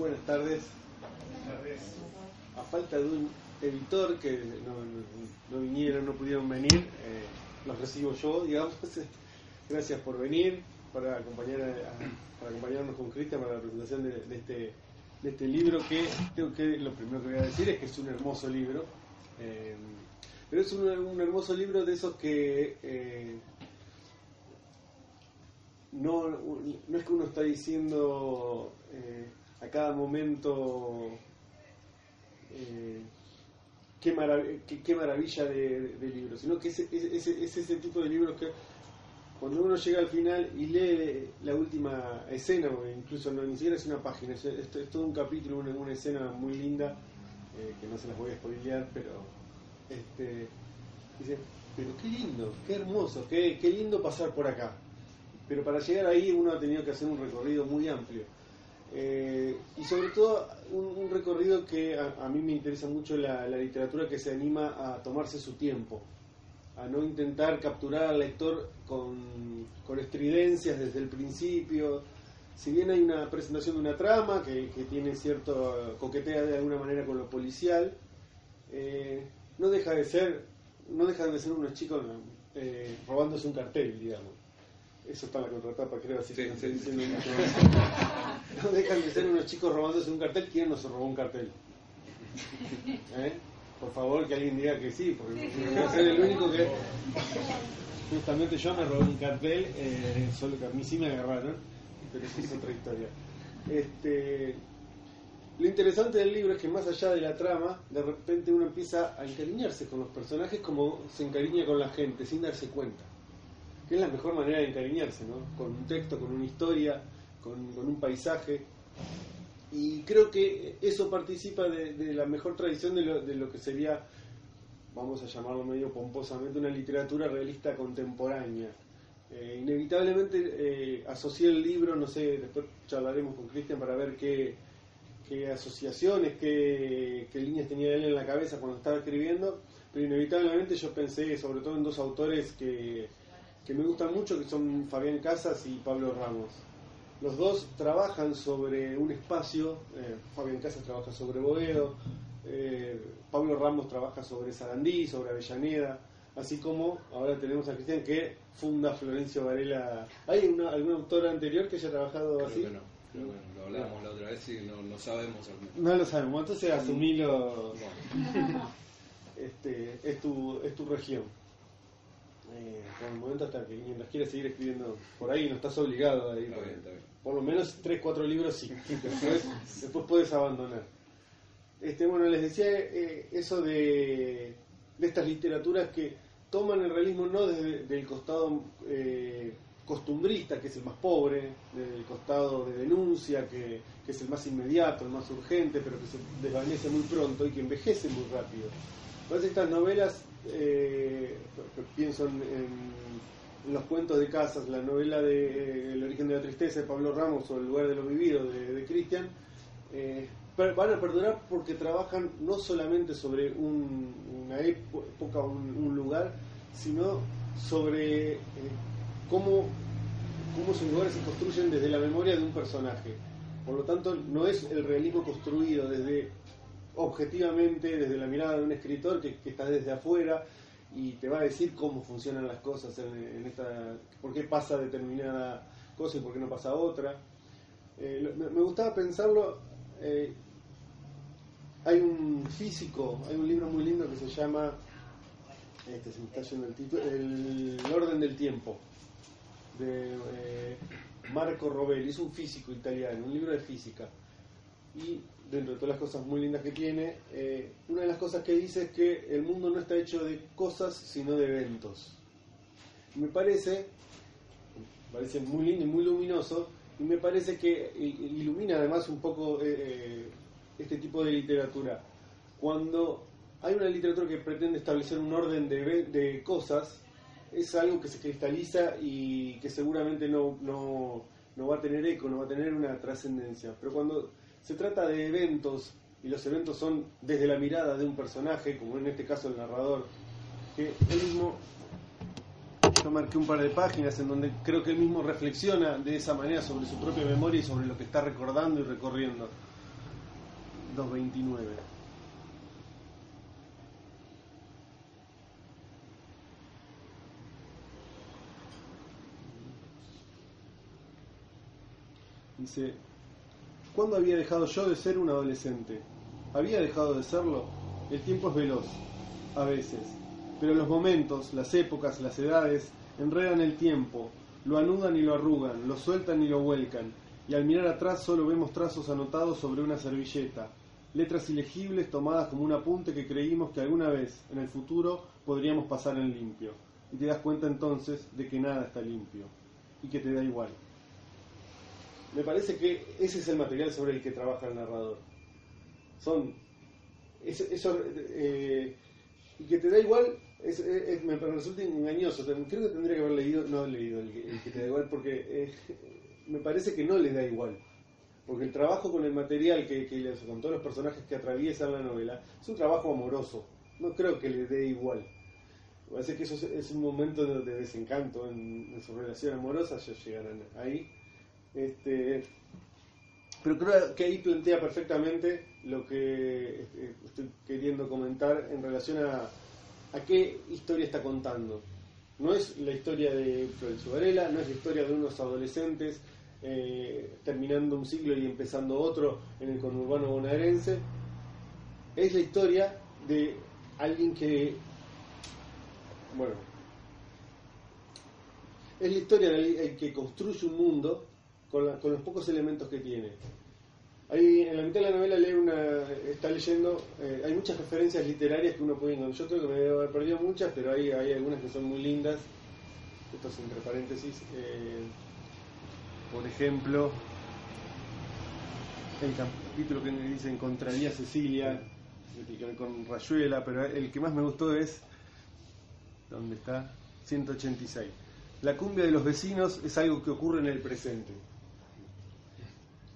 Buenas tardes. A falta de un editor que no, vinieron, no pudieron venir, eh, los recibo yo, digamos. Gracias por venir, para, acompañar para acompañarnos con Cristian para la presentación de, este, este libro que, tengo que lo primero que voy a decir es que es un hermoso libro. Eh, pero es un, hermoso libro de esos que eh, no, no es que uno está diciendo eh, a cada momento eh, qué, qué, maravilla de, libro, sino que es, es, ese tipo de libros que cuando uno llega al final y lee la última escena, incluso no, ni siquiera es una página, es, todo un capítulo, una, una escena muy linda, que no se las voy a spoilear, pero este, dice, pero qué lindo, qué hermoso, qué, qué lindo pasar por acá. Pero para llegar ahí uno ha tenido que hacer un recorrido muy amplio. Eh, y sobre todo un, recorrido que a, mí me interesa mucho la, literatura que se anima a tomarse su tiempo, a no intentar capturar al lector con, con estridencias desde el principio. Si bien hay una presentación de una trama que, que tiene cierto coquetea de alguna manera con lo policial, eh, no deja de ser, no dejan de ser unos chicos eh, robándose un cartel, digamos. Eso está en la contratapa, creo, así que no estoy diciendo mucho No dejan de ser unos chicos robándose un cartel. ¿Quién no se robó un cartel? ¿Eh? Por favor, que alguien diga que sí, porque voy a ser el único que. Justamente yo me robé un cartel, eh, solo que a mí sí me agarraron, pero eso es otra historia. Este, lo interesante del libro es que más allá de la trama, de repente uno empieza a encariñarse con los personajes como se encariña con la gente, sin darse cuenta. Que es la mejor manera de encariñarse, ¿no? Con un texto, con una historia, con, un paisaje. Y creo que eso participa de, la mejor tradición de lo, que sería, vamos a llamarlo medio pomposamente, una literatura realista contemporánea. Eh, inevitablemente eh, asocié el libro, no sé, después charlaremos con Cristian para ver qué asociaciones, qué, líneas tenía él en la cabeza cuando estaba escribiendo, pero inevitablemente yo pensé sobre todo en dos autores que, me gustan mucho, que son Fabián Casas y Pablo Ramos. Los dos trabajan sobre un espacio, eh, Fabián Casas trabaja sobre Boedo, eh, Pablo Ramos trabaja sobre Sarandí, sobre Avellaneda, así como ahora tenemos a Cristian que funda Florencio Varela. ¿Hay una, algún autor anterior que haya trabajado así? lo hablamos la otra vez y no, no sabemos. No lo sabemos, entonces asumilo. este, es, tu, es tu región. Eh, por el momento hasta que mientras quieres seguir escribiendo por ahí no estás obligado a ir. Por lo menos 3, 4 libros sí. Después, después puedes abandonar. Este, bueno, les decía eh, eso de, de estas literaturas que toman el realismo no desde el costado eh, costumbrista, que es el más pobre, del costado de denuncia, que, es el más inmediato, el más urgente, pero que se desvanece muy pronto y que envejece muy rápido. Entonces estas novelas, eh, pienso en, los cuentos de Casas, la novela de eh, El origen de la tristeza de Pablo Ramos o El lugar de lo vivido de, Cristian, eh, van a perdurar porque trabajan no solamente sobre una época, un, un lugar, sino sobre cómo, cómo sus lugares se construyen desde la memoria de un personaje. Por lo tanto, no es el realismo construido desde objetivamente, desde la mirada de un escritor que, está desde afuera y te va a decir cómo funcionan las cosas en, esta, por qué pasa determinada cosa y por qué no pasa otra. Eh, me, gustaba pensarlo. Eh, hay un físico, hay un libro muy lindo que se llama, este se me está yendo el título, El orden del tiempo de eh, Marco Robelli, es un físico italiano, un libro de física. Y dentro de todas las cosas muy lindas que tiene, eh, una de las cosas que dice es que el mundo no está hecho de cosas, sino de eventos. me parece, parece muy lindo y muy luminoso, y me parece que ilumina además un poco eh, este tipo de literatura. Cuando hay una literatura que pretende establecer un orden de, de cosas, es algo que se cristaliza y que seguramente no, no, no va a tener eco, no va a tener una trascendencia. Pero cuando se trata de eventos, y los eventos son desde la mirada de un personaje, como en este caso el narrador, que él mismo, yo marqué un par de páginas en donde creo que él mismo reflexiona de esa manera sobre su propia memoria y sobre lo que está recordando y recorriendo. 229. Dice, ¿cuándo había dejado yo de ser un adolescente? ¿Había dejado de serlo? El tiempo es veloz, a veces, pero los momentos, las épocas, las edades enredan el tiempo, lo anudan y lo arrugan, lo sueltan y lo vuelcan, y al mirar atrás solo vemos trazos anotados sobre una servilleta, letras ilegibles tomadas como un apunte que creímos que alguna vez, en el futuro, podríamos pasar en limpio. Y te das cuenta entonces de que nada está limpio, y que te da igual. Me parece que ese es el material sobre el que trabaja el narrador. Son. Eso, eh, y que te da igual, es, me resulta engañoso. Creo que tendría que haber leído, no he leído el, que te da igual, porque eh, me parece que no les da igual. Porque el trabajo con el material, que, que, con todos los personajes que atraviesan la novela, es un trabajo amoroso. No creo que les dé igual. Parece que eso es, un momento de, desencanto en, en, su relación amorosa, ya llegarán ahí. Este, pero creo que ahí plantea perfectamente lo que este, estoy queriendo comentar en relación a, qué historia está contando. No es la historia de Florencio Varela, no es la historia de unos adolescentes eh, terminando un siglo y empezando otro en el conurbano bonaerense. Es la historia de alguien que, bueno, es la historia del que construye un mundo con, los pocos elementos que tiene. Ahí en la mitad de la novela lee una, está leyendo, eh, hay muchas referencias literarias que uno puede encontrar. Yo creo que me debo haber perdido muchas, pero hay, hay algunas que son muy lindas. Esto es entre paréntesis. Eh, por ejemplo, el capítulo que dice Encontraría Cecilia, con Rayuela, pero el que más me gustó es, ¿dónde está? 186. La cumbia de los vecinos es algo que ocurre en el presente.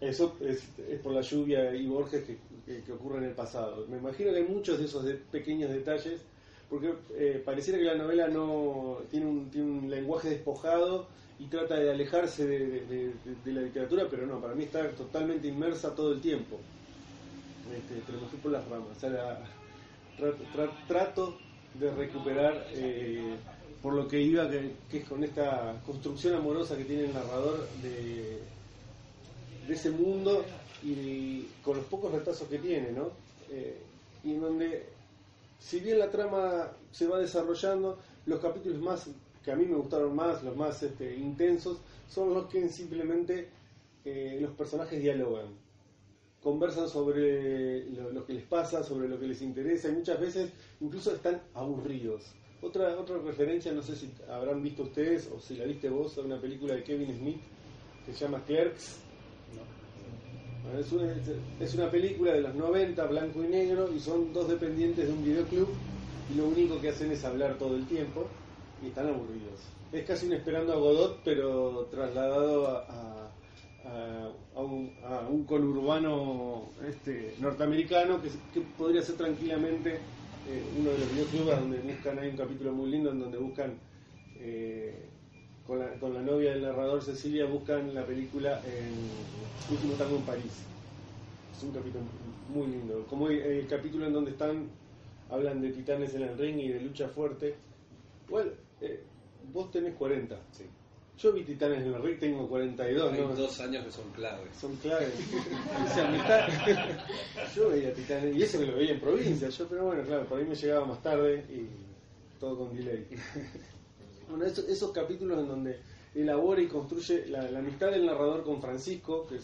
Eso es, por la lluvia y Borges que, ocurre en el pasado. Me imagino que hay muchos de esos pequeños detalles, porque eh, pareciera que la novela no tiene un, tiene un lenguaje despojado y trata de alejarse de, la literatura, pero no, para mí está totalmente inmersa todo el tiempo. Este, pero me por las ramas. trato de recuperar eh, por lo que iba, que, que, es con esta construcción amorosa que tiene el narrador de de ese mundo y con los pocos retazos que tiene, ¿no? Eh, y en donde, si bien la trama se va desarrollando, los capítulos más que a mí me gustaron más, los más este, intensos, son los que simplemente eh, los personajes dialogan, conversan sobre lo, que les pasa, sobre lo que les interesa, y muchas veces incluso están aburridos. Otra, otra referencia, no sé si habrán visto ustedes o si la viste vos, a una película de Kevin Smith que se llama Clerks, es una, película de los 90, blanco y negro, y son dos dependientes de un videoclub, y lo único que hacen es hablar todo el tiempo, y están aburridos. Es casi un esperando a Godot, pero trasladado a, a, un, conurbano este, norteamericano, que, podría ser tranquilamente eh, uno de los videoclubs donde buscan, hay un capítulo muy lindo en donde buscan... Eh, con la, con la novia del narrador Cecilia buscan la película en Último Tango en París. Es un capítulo muy lindo. Como el, capítulo en donde están, hablan de titanes en el ring y de lucha fuerte. Bueno, eh, vos tenés 40. Sí. Yo vi Titanes en el Ring, tengo 42. Hay dos años que son claves. Son claves. o sea, yo veía Titanes, y ese me lo veía en provincia, yo, pero bueno, claro, por ahí me llegaba más tarde y todo con delay. Bueno, esos, capítulos en donde elabora y construye la, amistad del narrador con Francisco, que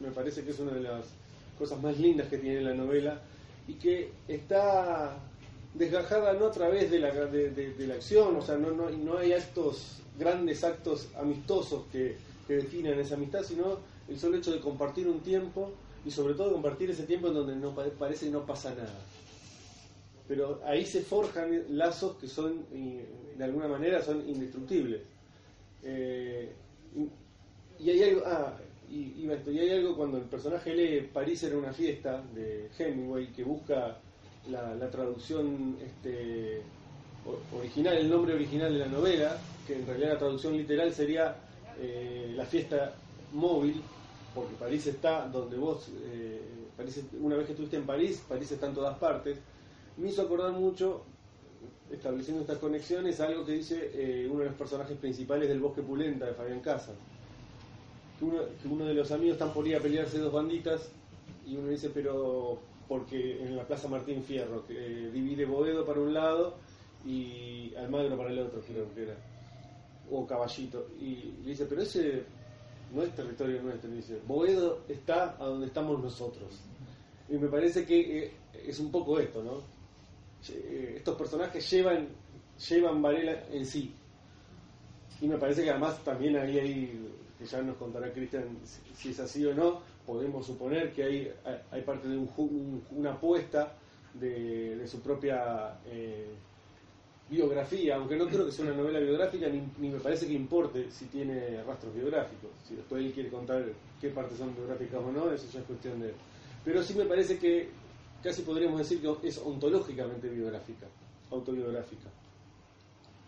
me parece que es una de las cosas más lindas que tiene la novela, y que está desgajada no a través de la, de, la acción, o sea, no, no, no hay estos grandes actos amistosos que, que definen esa amistad, sino el solo hecho de compartir un tiempo y sobre todo compartir ese tiempo en donde no parece que no pasa nada pero ahí se forjan lazos que son, de alguna manera, son indestructibles. Eh, y, hay algo, ah, y, hay algo cuando el personaje lee París era una fiesta de Hemingway que busca la, traducción este, original, el nombre original de la novela, que en realidad la traducción literal sería eh, la fiesta móvil, porque París está donde vos eh, París, una vez que estuviste en París, París está en todas partes, me hizo acordar mucho, estableciendo estas conexiones, algo que dice eh, uno de los personajes principales del Bosque Pulenta de Fabián Casa. Que uno, de los amigos están por ir a pelearse dos banditas y uno dice, pero porque en la Plaza Martín Fierro, que eh, divide Boedo para un lado y Almagro para el otro, creo que era, o Caballito. Y le dice, pero ese no es territorio nuestro, dice, Boedo está a donde estamos nosotros. Y me parece que eh, es un poco esto, ¿no? Estos personajes llevan, llevan Varela en sí. Y me parece que además también ahí hay, que ya nos contará Cristian si es así o no, podemos suponer que hay, hay parte de un, una apuesta de, su propia eh, biografía, aunque no creo que sea una novela biográfica, ni, me parece que importe si tiene rastros biográficos. Si después él quiere contar qué partes son biográficas o no, eso ya es cuestión de él. Pero sí me parece que casi podríamos decir que es ontológicamente biográfica, autobiográfica.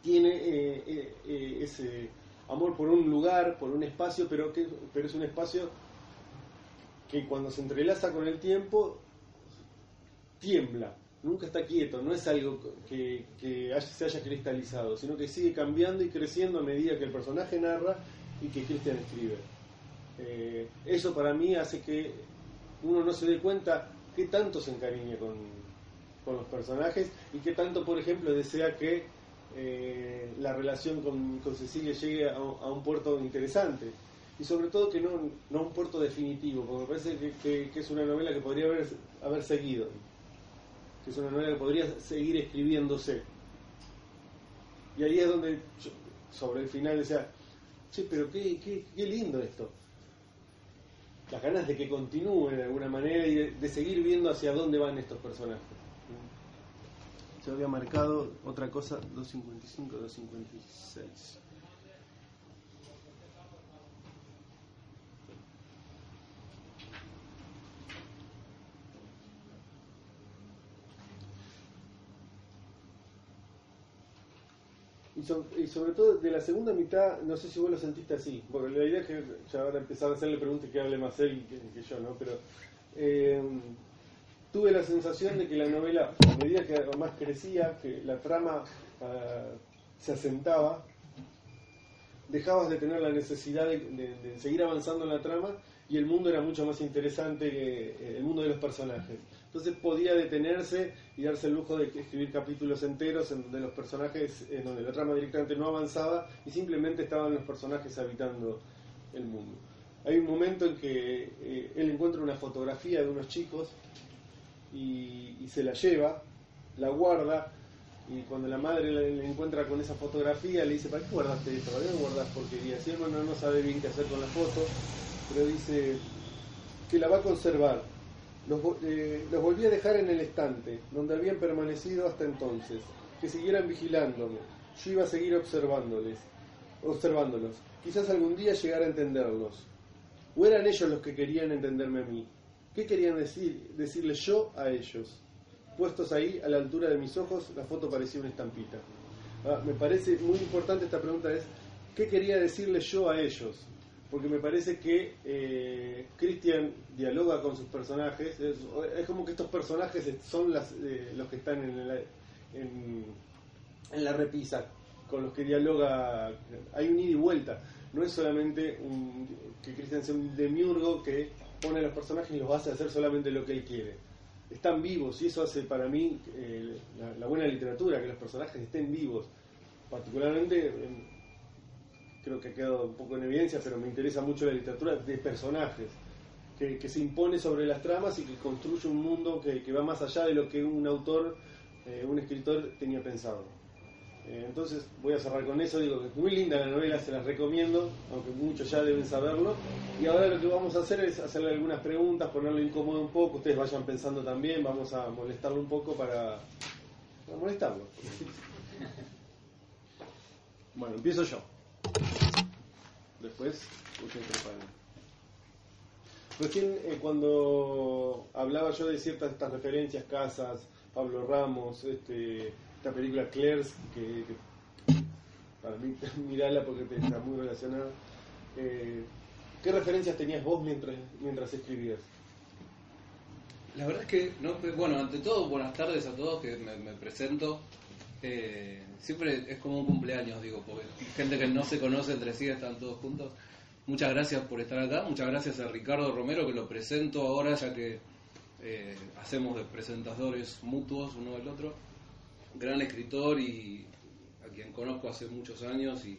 Tiene eh, eh, ese amor por un lugar, por un espacio, pero, que, pero es un espacio que cuando se entrelaza con el tiempo tiembla, nunca está quieto, no es algo que, se haya cristalizado, sino que sigue cambiando y creciendo a medida que el personaje narra y que Cristian escribe. Eh, eso para mí hace que uno no se dé cuenta qué tanto se encariña con, los personajes y qué tanto, por ejemplo, desea que eh, la relación con, Cecilia llegue a, un puerto interesante y sobre todo que no, no un puerto definitivo, porque me parece que, es una novela que podría haber, haber seguido, que es una novela que podría seguir escribiéndose. Y ahí es donde, sobre el final, decía, sí, pero qué, qué, qué, lindo esto. Las ganas de que continúe de alguna manera y de, de seguir viendo hacia dónde van estos personajes. Se había marcado otra cosa, 255, 256. Y, sobre todo de la segunda mitad, no sé si vos lo sentiste así, porque la idea es que ya ahora empezar a hacerle preguntas que hable más él que, yo, ¿no? Pero eh, tuve la sensación de que la novela, a medida que más crecía, que la trama ah, se asentaba, dejabas de tener la necesidad de, seguir avanzando en la trama y el mundo era mucho más interesante que eh, el mundo de los personajes. Entonces podía detenerse y darse el lujo de escribir capítulos enteros en donde los personajes, en donde la trama directamente no avanzaba y simplemente estaban los personajes habitando el mundo. Hay un momento en que eh, él encuentra una fotografía de unos chicos y, se la lleva, la guarda y cuando la madre le, encuentra con esa fotografía le dice, ¿para qué guardaste esto? ¿Para qué guardas porquería? Si hermano no sabe bien qué hacer con la foto, pero dice que la va a conservar eh, los, volví a dejar en el estante, donde habían permanecido hasta entonces, que siguieran vigilándome. Yo iba a seguir observándoles, observándolos. Quizás algún día llegara a entenderlos. ¿O eran ellos los que querían entenderme a mí? ¿Qué querían decir, decirles yo a ellos? Puestos ahí, a la altura de mis ojos, la foto parecía una estampita. Ah, me parece muy importante esta pregunta es, ¿qué quería decirles yo a ellos? Porque me parece que eh, Christian dialoga con sus personajes, es, como que estos personajes son las, eh, los que están en la, en, la repisa, con los que dialoga, hay un ida y vuelta, no es solamente un, que Christian sea un demiurgo que pone a los personajes y los hace hacer solamente lo que él quiere. Están vivos y eso hace para mí eh, la, buena literatura, que los personajes estén vivos, particularmente creo que ha quedado un poco en evidencia, pero me interesa mucho la literatura de personajes, que, se impone sobre las tramas y que construye un mundo que, va más allá de lo que un autor, eh, un escritor tenía pensado. Eh, entonces voy a cerrar con eso, digo que es muy linda la novela, se las recomiendo, aunque muchos ya deben saberlo. Y ahora lo que vamos a hacer es hacerle algunas preguntas, ponerlo incómodo un poco, ustedes vayan pensando también, vamos a molestarlo un poco para, para molestarlo. Bueno, empiezo yo. Después, ustedes preparen. Recién eh, cuando hablaba yo de ciertas estas referencias, Casas, Pablo Ramos, este, esta película Claire's, que, para mí mirala porque está muy relacionada. Eh, ¿Qué referencias tenías vos mientras, mientras escribías? La verdad es que, no, bueno, ante todo, buenas tardes a todos, que me presento. Eh, siempre es como un cumpleaños, digo, porque gente que no se conoce entre sí están todos juntos. Muchas gracias por estar acá, muchas gracias a Ricardo Romero, que lo presento ahora, ya que eh, hacemos de presentadores mutuos uno del otro. Gran escritor y a quien conozco hace muchos años y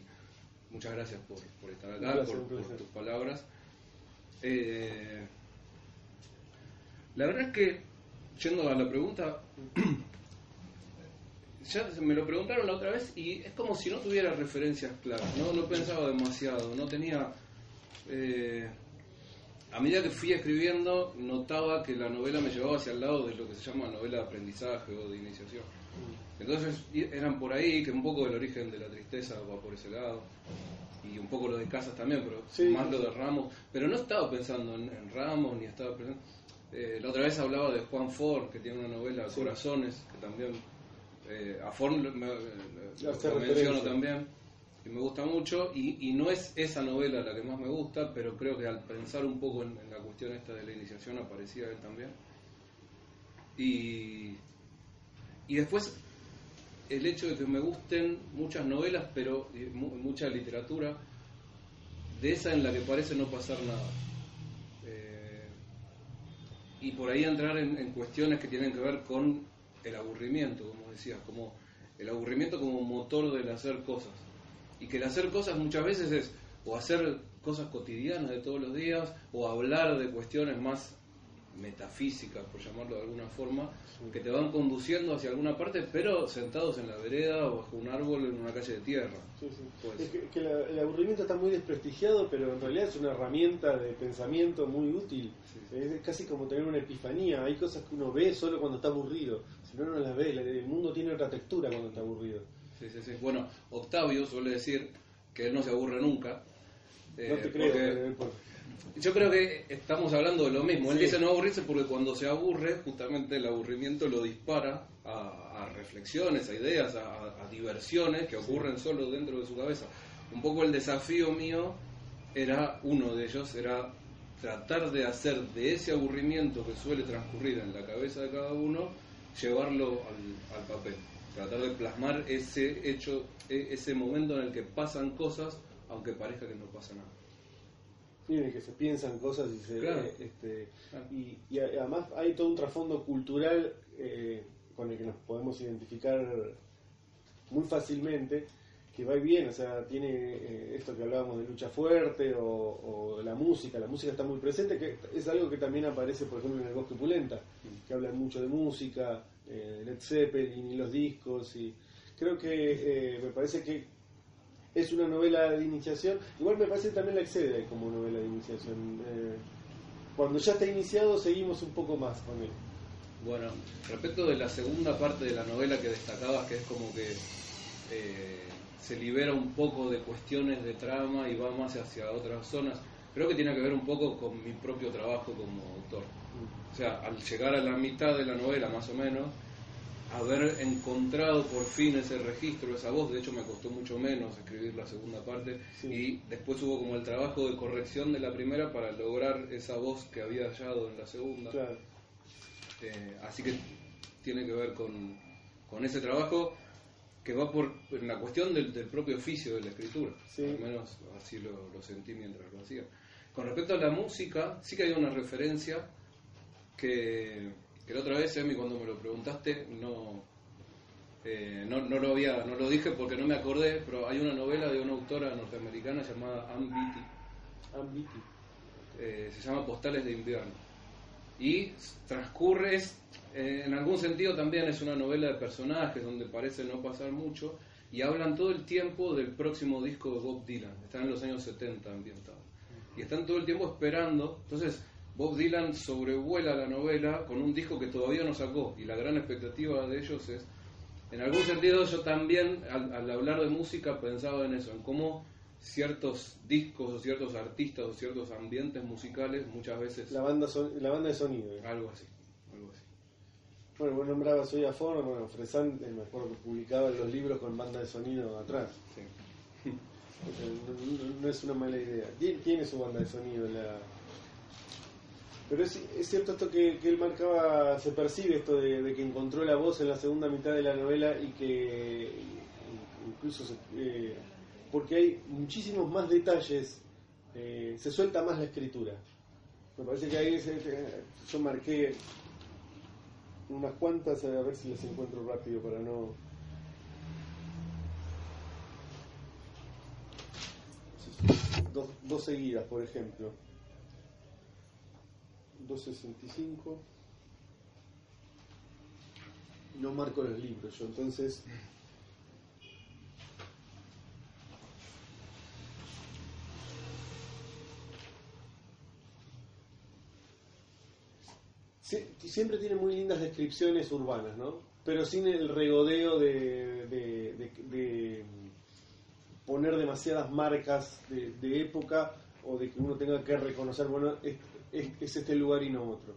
muchas gracias por, por estar acá, Gracias, por, tus palabras. Eh, la verdad es que, yendo a la pregunta, ya me lo preguntaron la otra vez y es como si no tuviera referencias claras, no, no pensaba demasiado, no tenía... eh, a medida que fui escribiendo, notaba que la novela me llevaba hacia el lado de lo que se llama novela de aprendizaje o de iniciación. Entonces eran por ahí, que un poco el origen de la tristeza va por ese lado, y un poco lo de casas también, pero Sí, más lo de Ramos. Pero no estaba pensando en, en Ramos, ni estaba pensando... eh, la otra vez hablaba de Juan Ford, que tiene una novela. Corazones, que también... eh, a Ford me, me- Hace lo menciono también, y me gusta mucho, y, y no es esa novela la que más me gusta, pero creo que al pensar un poco en, en la cuestión esta de la iniciación aparecía él también. Y, y después el hecho de que me gusten muchas novelas, pero mucha literatura, de esa en la que parece no pasar nada. Eh, y por ahí entrar en, en cuestiones que tienen que ver con el aburrimiento, como decías, como el aburrimiento como motor del hacer cosas. Y que el hacer cosas muchas veces es o hacer cosas cotidianas de todos los días, o hablar de cuestiones más metafísicas, por llamarlo de alguna forma, que te van conduciendo hacia alguna parte, pero sentados en la vereda o bajo un árbol en una calle de tierra. Sí, sí. Pues- Es que, que la- el aburrimiento está muy desprestigiado, pero en realidad es una herramienta de pensamiento muy útil. Sí, Es casi como tener una epifanía. Hay cosas que uno ve solo cuando está aburrido. Si no, no las ve. El mundo tiene otra textura cuando está aburrido. Sí, sí, sí. Bueno, Octavio suele decir que él no se aburre nunca. no eh, te creo. porque- eh, Yo creo que estamos hablando de lo mismo. Él Sí. dice no aburrirse porque cuando se aburre, justamente el aburrimiento lo dispara a, a reflexiones, a ideas, a, a diversiones que ocurren solo dentro de su cabeza. Un poco el desafío mío era, uno de ellos, era tratar de hacer de ese aburrimiento que suele transcurrir en la cabeza de cada uno, llevarlo al, al papel. Tratar de plasmar ese hecho, e- ese momento en el que pasan cosas, aunque parezca que no pasa nada. Miren que se piensan cosas y se Claro. este, Claro. y, y además hay todo un trasfondo cultural eh, con el que nos podemos identificar muy fácilmente que va y viene, o sea, tiene eh, esto que hablábamos de lucha fuerte o, o la música, la música está muy presente, que es algo que también aparece, por ejemplo, en el Bosque Pulenta, que hablan mucho de música, eh, Led Zeppelin y los discos, y creo que eh, me parece que es una novela de iniciación. Igual me parece que también la excede como novela de iniciación. Eh, cuando ya está iniciado, seguimos un poco más con él. Bueno, respecto de la segunda parte de la novela que destacabas, que es como que se libera un poco de cuestiones de trama y va más hacia otras zonas, creo que tiene que ver un poco con mi propio trabajo como autor. O sea, al llegar a la mitad de la novela, más o menos, haber encontrado por fin ese registro, esa voz, de hecho me costó mucho menos escribir la segunda parte Sí. y después hubo como el trabajo de corrección de la primera para lograr esa voz que había hallado en la segunda. Claro. Eh, así que tiene que ver con, con ese trabajo que va por en la cuestión del, del propio oficio de la escritura. Sí. Al menos así lo, lo sentí mientras lo hacía. Con respecto a la música, sí que hay una referencia que, que la otra vez, Emi, cuando me lo preguntaste, no, eh, no, no, lo había, no lo dije porque no me acordé, pero hay una novela de una autora norteamericana llamada Ann Beattie Ambiti. eh, se llama Postales de Invierno. Y transcurre, es, eh, en algún sentido también es una novela de personajes donde parece no pasar mucho y hablan todo el tiempo del próximo disco de Bob Dylan. Están en los años 70 ambientados. Y están todo el tiempo esperando. Entonces, Bob Dylan sobrevuela la novela con un disco que todavía no sacó. Y la gran expectativa de ellos es, en algún sentido, yo también, al, al hablar de música, pensaba en eso, en cómo ciertos discos o ciertos artistas o ciertos ambientes musicales muchas veces La banda, son- la banda de sonido. eh. algo así algo así Bueno, vos nombrabas hoy a Ford, bueno, Fresan, eh, me acuerdo que publicaba los libros con banda de sonido atrás. sí. O sea, no, no- no es una mala idea. Tiene, tiene su banda de sonido la... Pero es, es cierto esto que, que él marcaba, se percibe esto de, de que encontró la voz en la segunda mitad de la novela y que incluso se- eh, porque hay muchísimos más detalles, eh, se suelta más la escritura. Me parece que ahí se- eh, yo marqué unas cuantas, a ver si las encuentro rápido para no... Dos, seguidas, por ejemplo. 265. No marco los libros yo, entonces... siempre tiene muy lindas descripciones urbanas, ¿no? Pero sin el regodeo de, de poner demasiadas marcas de, época o de que uno tenga que reconocer, bueno, es, es- es este lugar y no otro.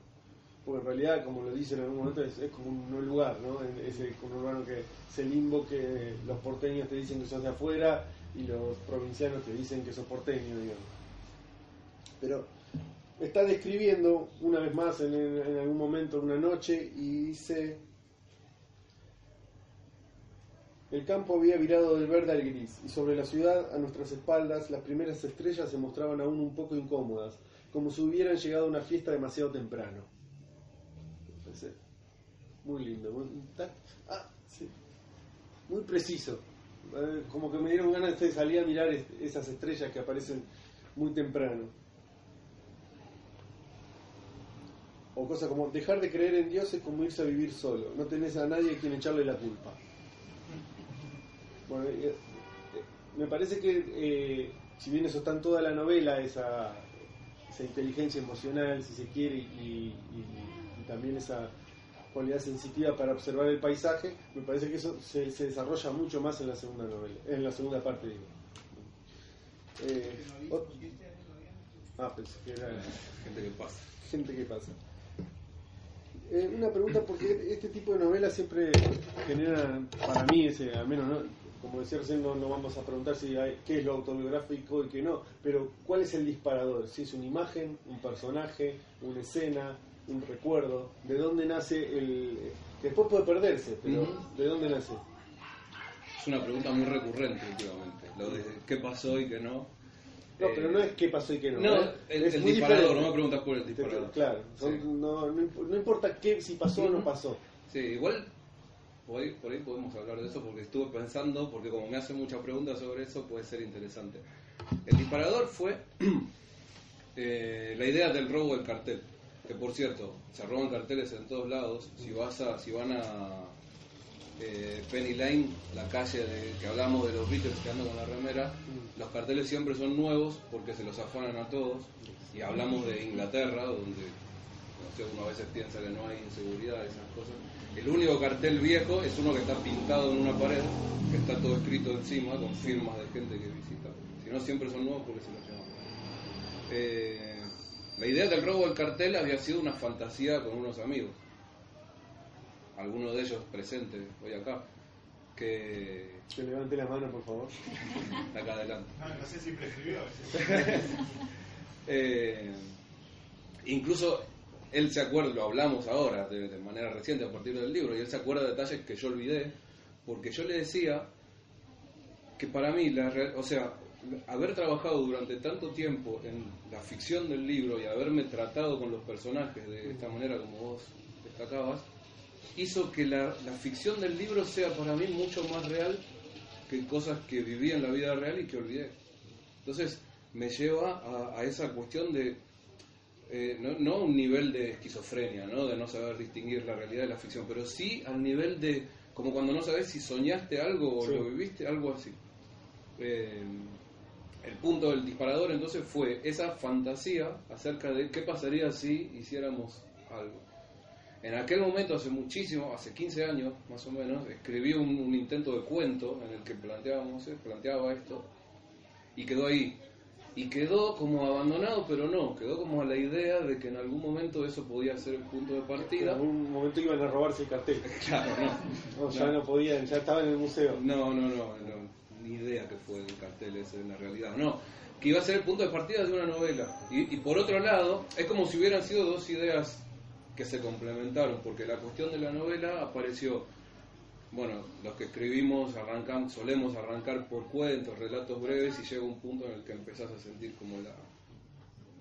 Porque en realidad, como lo dicen en algún momento, es, es como un lugar, ¿no? Es conurbano que ese limbo que los porteños te dicen que sos de afuera y los provincianos te dicen que sos porteño, digamos. Pero está describiendo una vez más en, en algún momento una noche y dice el campo había virado del verde al gris y sobre la ciudad a nuestras espaldas las primeras estrellas se mostraban aún un poco incómodas como si hubieran llegado a una fiesta demasiado temprano muy lindo ah, sí. muy preciso Eh, como que me dieron ganas de salir a mirar es- esas estrellas que aparecen muy temprano O cosas como dejar de creer en Dios es como irse a vivir solo. No tenés a nadie a quien echarle la culpa. Bueno, eh, eh, me parece que eh, si bien eso está en toda la novela, esa, esa inteligencia emocional, si se quiere, y, y- y también esa cualidad sensitiva para observar el paisaje, me parece que eso se, se desarrolla mucho más en la segunda novela, en la segunda parte digo. Eh, ah, pensé que era Gente que pasa. gente que pasa. Eh, una pregunta, porque este tipo de novelas siempre generan, para mí, ese, al menos, ¿no? como decía recién, no, no vamos a preguntar si hay, qué es lo autobiográfico y qué no, pero ¿cuál es el disparador? Si es una imagen, un personaje, una escena, un recuerdo, ¿de dónde nace el...? después puede perderse, pero. ¿de dónde nace? Es una pregunta muy recurrente últimamente. Lo de qué pasó y qué no. No, pero no es qué pasó y qué no. No, ¿eh? el, Es el muy disparador, diferente. no me preguntas por el disparador. Claro, son- Sí. no, no imp- no importa qué, si pasó o no pasó. Sí, igual por ahí, por ahí podemos hablar de eso porque estuve pensando, porque como me hacen muchas preguntas sobre eso, puede ser interesante. El disparador fue eh, la idea del robo del cartel, que por cierto, se roban carteles en todos lados. Si vas a, si van a eh, Penny Lane, la calle de, que hablamos de los Beatles que andan con la remera, los carteles siempre son nuevos porque se los afanan a todos. Y hablamos de Inglaterra, donde no sé, uno a veces piensa que no hay inseguridad, esas cosas. El único cartel viejo es uno que está pintado en una pared, que está todo escrito encima con firmas de gente que visita. Si no, siempre son nuevos porque se los llevan. Eh, la idea del robo del cartel había sido una fantasía con unos amigos, algunos de ellos presentes hoy acá, que Que levante la mano, por favor. acá adelante. No, no sé si prescribió. Eh, incluso él se acuerda, lo hablamos ahora de, de manera reciente a partir del libro, y él se acuerda de detalles que yo olvidé, porque yo le decía que para mí, la, real- o sea, haber trabajado durante tanto tiempo en la ficción del libro y haberme tratado con los personajes de esta manera como vos destacabas, hizo que la, la ficción del libro sea para mí mucho más real que cosas que viví en la vida real y que olvidé. Entonces me lleva a, a esa cuestión de, eh, no, un nivel de esquizofrenia, ¿no? de no saber distinguir la realidad de la ficción, pero sí al nivel de, como cuando no sabes si soñaste algo o Sí. lo viviste, algo así. Eh, el punto del disparador entonces fue esa fantasía acerca de qué pasaría si hiciéramos algo. En aquel momento, hace muchísimo, hace 15 años más o menos, escribí un, un intento de cuento en el que planteábamos, eh, planteaba esto y quedó ahí. Y quedó como abandonado, pero no, quedó como a la idea de que en algún momento eso podía ser el punto de En partida. algún momento iban a robarse el cartel. Claro, no. No, ya no podían, ya estaba en el museo. No, no, no, no, ni idea que fue el cartel ese en la realidad. No, que iba a ser el punto de partida de una novela. Y, y por otro lado, es como si hubieran sido dos ideas que se complementaron, porque la cuestión de la novela apareció, bueno, los que escribimos arrancan, solemos arrancar por cuentos, relatos breves, y llega un punto en el que empezás a sentir como la,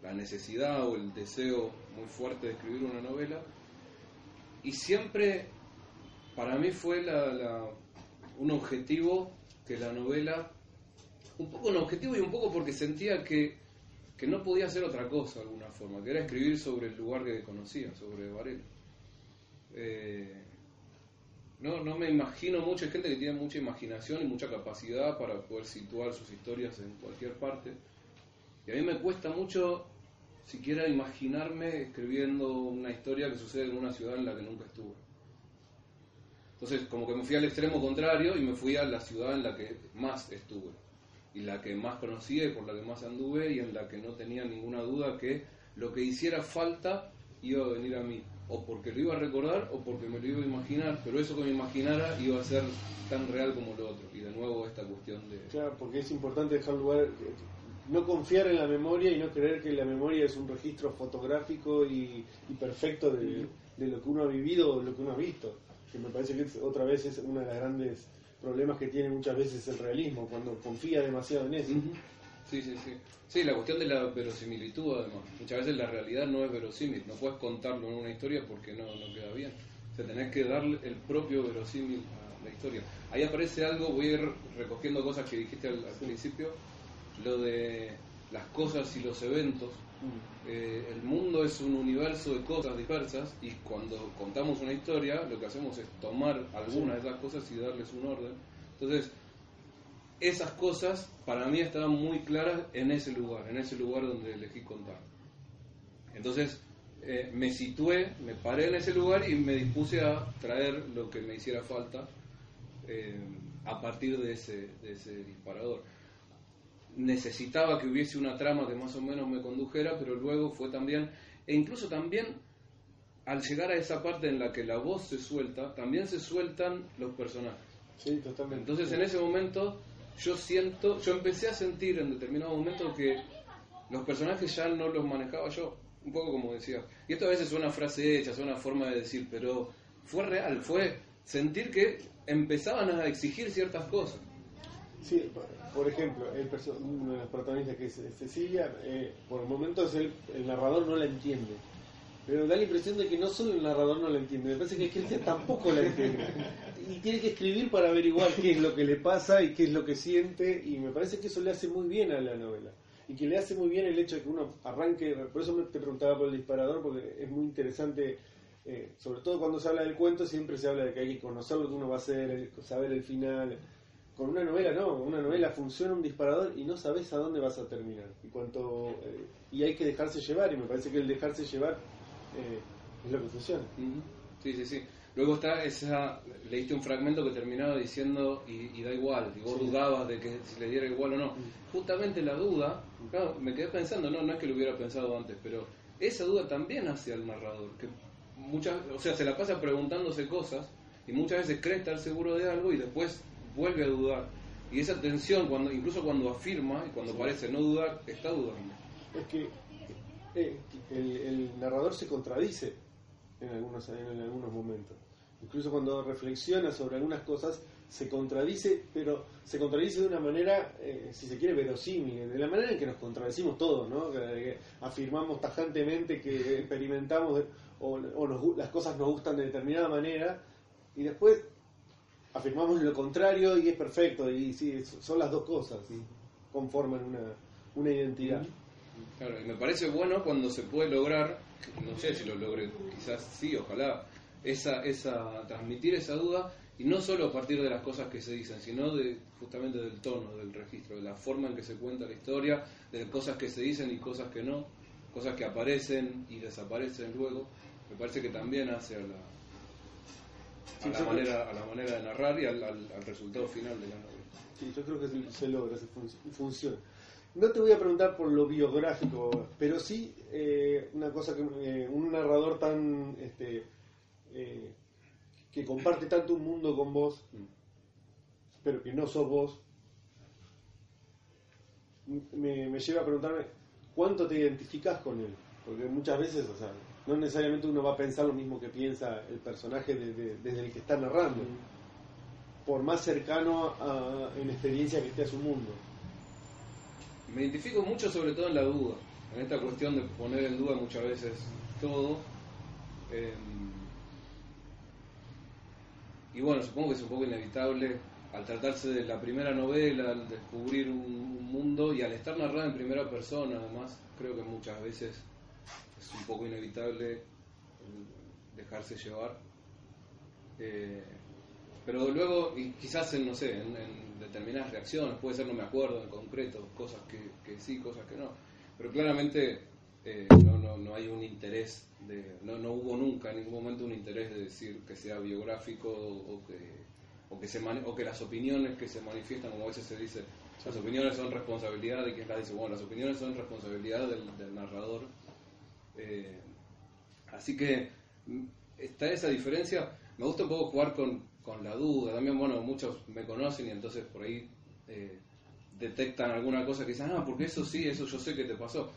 la necesidad o el deseo muy fuerte de escribir una novela. Y siempre, para mí fue la, la- un objetivo que la novela, un poco un objetivo y un poco porque sentía que, que no podía hacer otra cosa de alguna forma, que era escribir sobre el lugar que conocía, sobre Varela. Eh, no, no me imagino mucho, hay gente que tiene mucha imaginación y mucha capacidad para poder situar sus historias en cualquier parte. Y a mí me cuesta mucho siquiera imaginarme escribiendo una historia que sucede en una ciudad en la que nunca estuve. Entonces, como que me fui al extremo contrario y me fui a la ciudad en la que más estuve, y la que más conocía y por la que más anduve, y en la que no tenía ninguna duda que lo que hiciera falta iba a venir a mí, o porque lo iba a recordar o porque me lo iba a imaginar, pero eso que me imaginara iba a ser tan real como lo otro. Y de nuevo esta cuestión de... Claro, porque es importante dejar lugar, no confiar en la memoria y no creer que la memoria es un registro fotográfico y, y perfecto de, de lo que uno ha vivido o lo que uno ha visto. Que me parece que es- otra vez es uno de los grandes problemas que tiene muchas veces el realismo, cuando confía demasiado en eso. Ujú. Sí, sí, sí. Sí, la cuestión de la verosimilitud, además. Muchas veces la realidad no es verosímil. No puedes contarlo en una historia porque no, no queda bien. O sea, tenés que darle el propio verosímil a la historia. Ahí aparece algo, voy a ir recogiendo cosas que dijiste al, al principio. Lo de las cosas y los eventos. Eh, el mundo es un universo de cosas dispersas y cuando contamos una historia lo que hacemos es tomar algunas de esas cosas y darles un orden. Entonces, esas cosas para mí estaban muy claras en ese lugar, en ese lugar donde elegí contar. Entonces, eh, me situé, me paré en ese lugar y me dispuse a traer lo que me hiciera falta eh, a partir de ese, de ese disparador necesitaba que hubiese una trama que más o menos me condujera, pero luego fue también, e incluso también al llegar a esa parte en la que la voz se suelta, también se sueltan los personajes. Sí, totalmente. Entonces en ese momento yo siento, yo empecé a sentir en determinado momento que los personajes ya no los manejaba yo, un poco como decía. Y esto a veces suena frase hecha, suena forma de decir, pero fue real, fue sentir que empezaban a exigir ciertas cosas. Sí, por- ejemplo, el uno de los protagonistas que es Cecilia, eh, por momentos el, el narrador no la entiende. Pero da la impresión de que no solo el narrador no la entiende, me parece que Cristian tampoco la entiende. Y tiene que escribir para averiguar qué es lo que le pasa y qué es lo que siente, y me parece que eso le hace muy bien a la novela. Y que le hace muy bien el hecho de que uno arranque, por eso me- te preguntaba por el disparador, porque es muy interesante, eh, sobre todo cuando se habla del cuento, siempre se habla de que hay que conocer lo que uno va a hacer, saber el final. Con una novela no, una novela funciona un disparador y no sabes a dónde vas a terminar. Y cuanto eh, y hay que dejarse llevar, y me parece que el dejarse llevar eh, es lo que funciona. Sí, sí, sí. Luego está esa, leíste un fragmento que terminaba diciendo y, y da igual, y vos Sí. dudabas de que si le diera igual o no. Justamente la duda, claro, me quedé pensando, no, no es que lo hubiera pensado antes, pero esa duda también hace al narrador, que muchas, o sea, se la pasa preguntándose cosas y muchas veces cree estar seguro de algo y después vuelve a dudar. Y esa tensión, cuando, incluso cuando afirma y cuando Sí. parece no dudar, está dudando. Es que eh, el, el narrador se contradice en algunos, en algunos momentos. Incluso cuando reflexiona sobre algunas cosas, se contradice, pero se contradice de una manera, eh, si se quiere, verosímil, de la manera en que nos contradecimos todos, ¿no? Que, que afirmamos tajantemente que experimentamos o, o nos las cosas nos gustan de determinada manera y después afirmamos lo contrario y es perfecto, y sí, son las dos cosas, conforman una, una identidad. Claro, y me parece bueno cuando se puede lograr, no sé si lo logre, quizás sí, ojalá, esa, esa, transmitir esa duda, y no solo a partir de las cosas que se dicen, sino de justamente del tono, del registro, de la forma en que se cuenta la historia, de cosas que se dicen y cosas que no, cosas que aparecen y desaparecen luego, me parece que también hace a la, a la, manera, a la manera de narrar y al, al- al resultado final de la novela. Sí, yo creo que se, se logra, se fun- funciona. No te voy a preguntar por lo biográfico, pero sí eh, una cosa que eh, un narrador tan este, eh, que comparte tanto un mundo con vos, Mm. pero que no sos vos, me, me lleva a preguntarme cuánto te identificas con él. Porque muchas veces, o sea, no necesariamente uno va a pensar lo mismo que piensa el personaje desde el que está narrando, por más cercano a, en experiencia que esté a su mundo. Me identifico mucho sobre todo en la duda, en esta cuestión de poner en duda muchas veces todo. Em, y bueno, supongo que es un poco inevitable al tratarse de la primera novela, al descubrir un, mundo y al estar narrada en primera persona, además, creo que muchas veces es un poco inevitable dejarse llevar. Eh, pero luego, y quizás en, no sé, en, determinadas reacciones, puede ser no me acuerdo en concreto, cosas que, sí, cosas que no. Pero claramente eh, no, no, no, hay un interés, de, no, no hubo nunca en ningún momento un interés de decir que sea biográfico o que, o que, se o que las opiniones que se manifiestan, como a veces se dice, las opiniones son responsabilidad de quien las dice. Bueno, las opiniones son responsabilidad del, narrador. Eh, así que mm, está esa diferencia. Me gusta un poco jugar con, con la duda. También, bueno, muchos me conocen y entonces por ahí eh, detectan alguna cosa que dicen, ah, porque eso sí, eso yo sé que te pasó.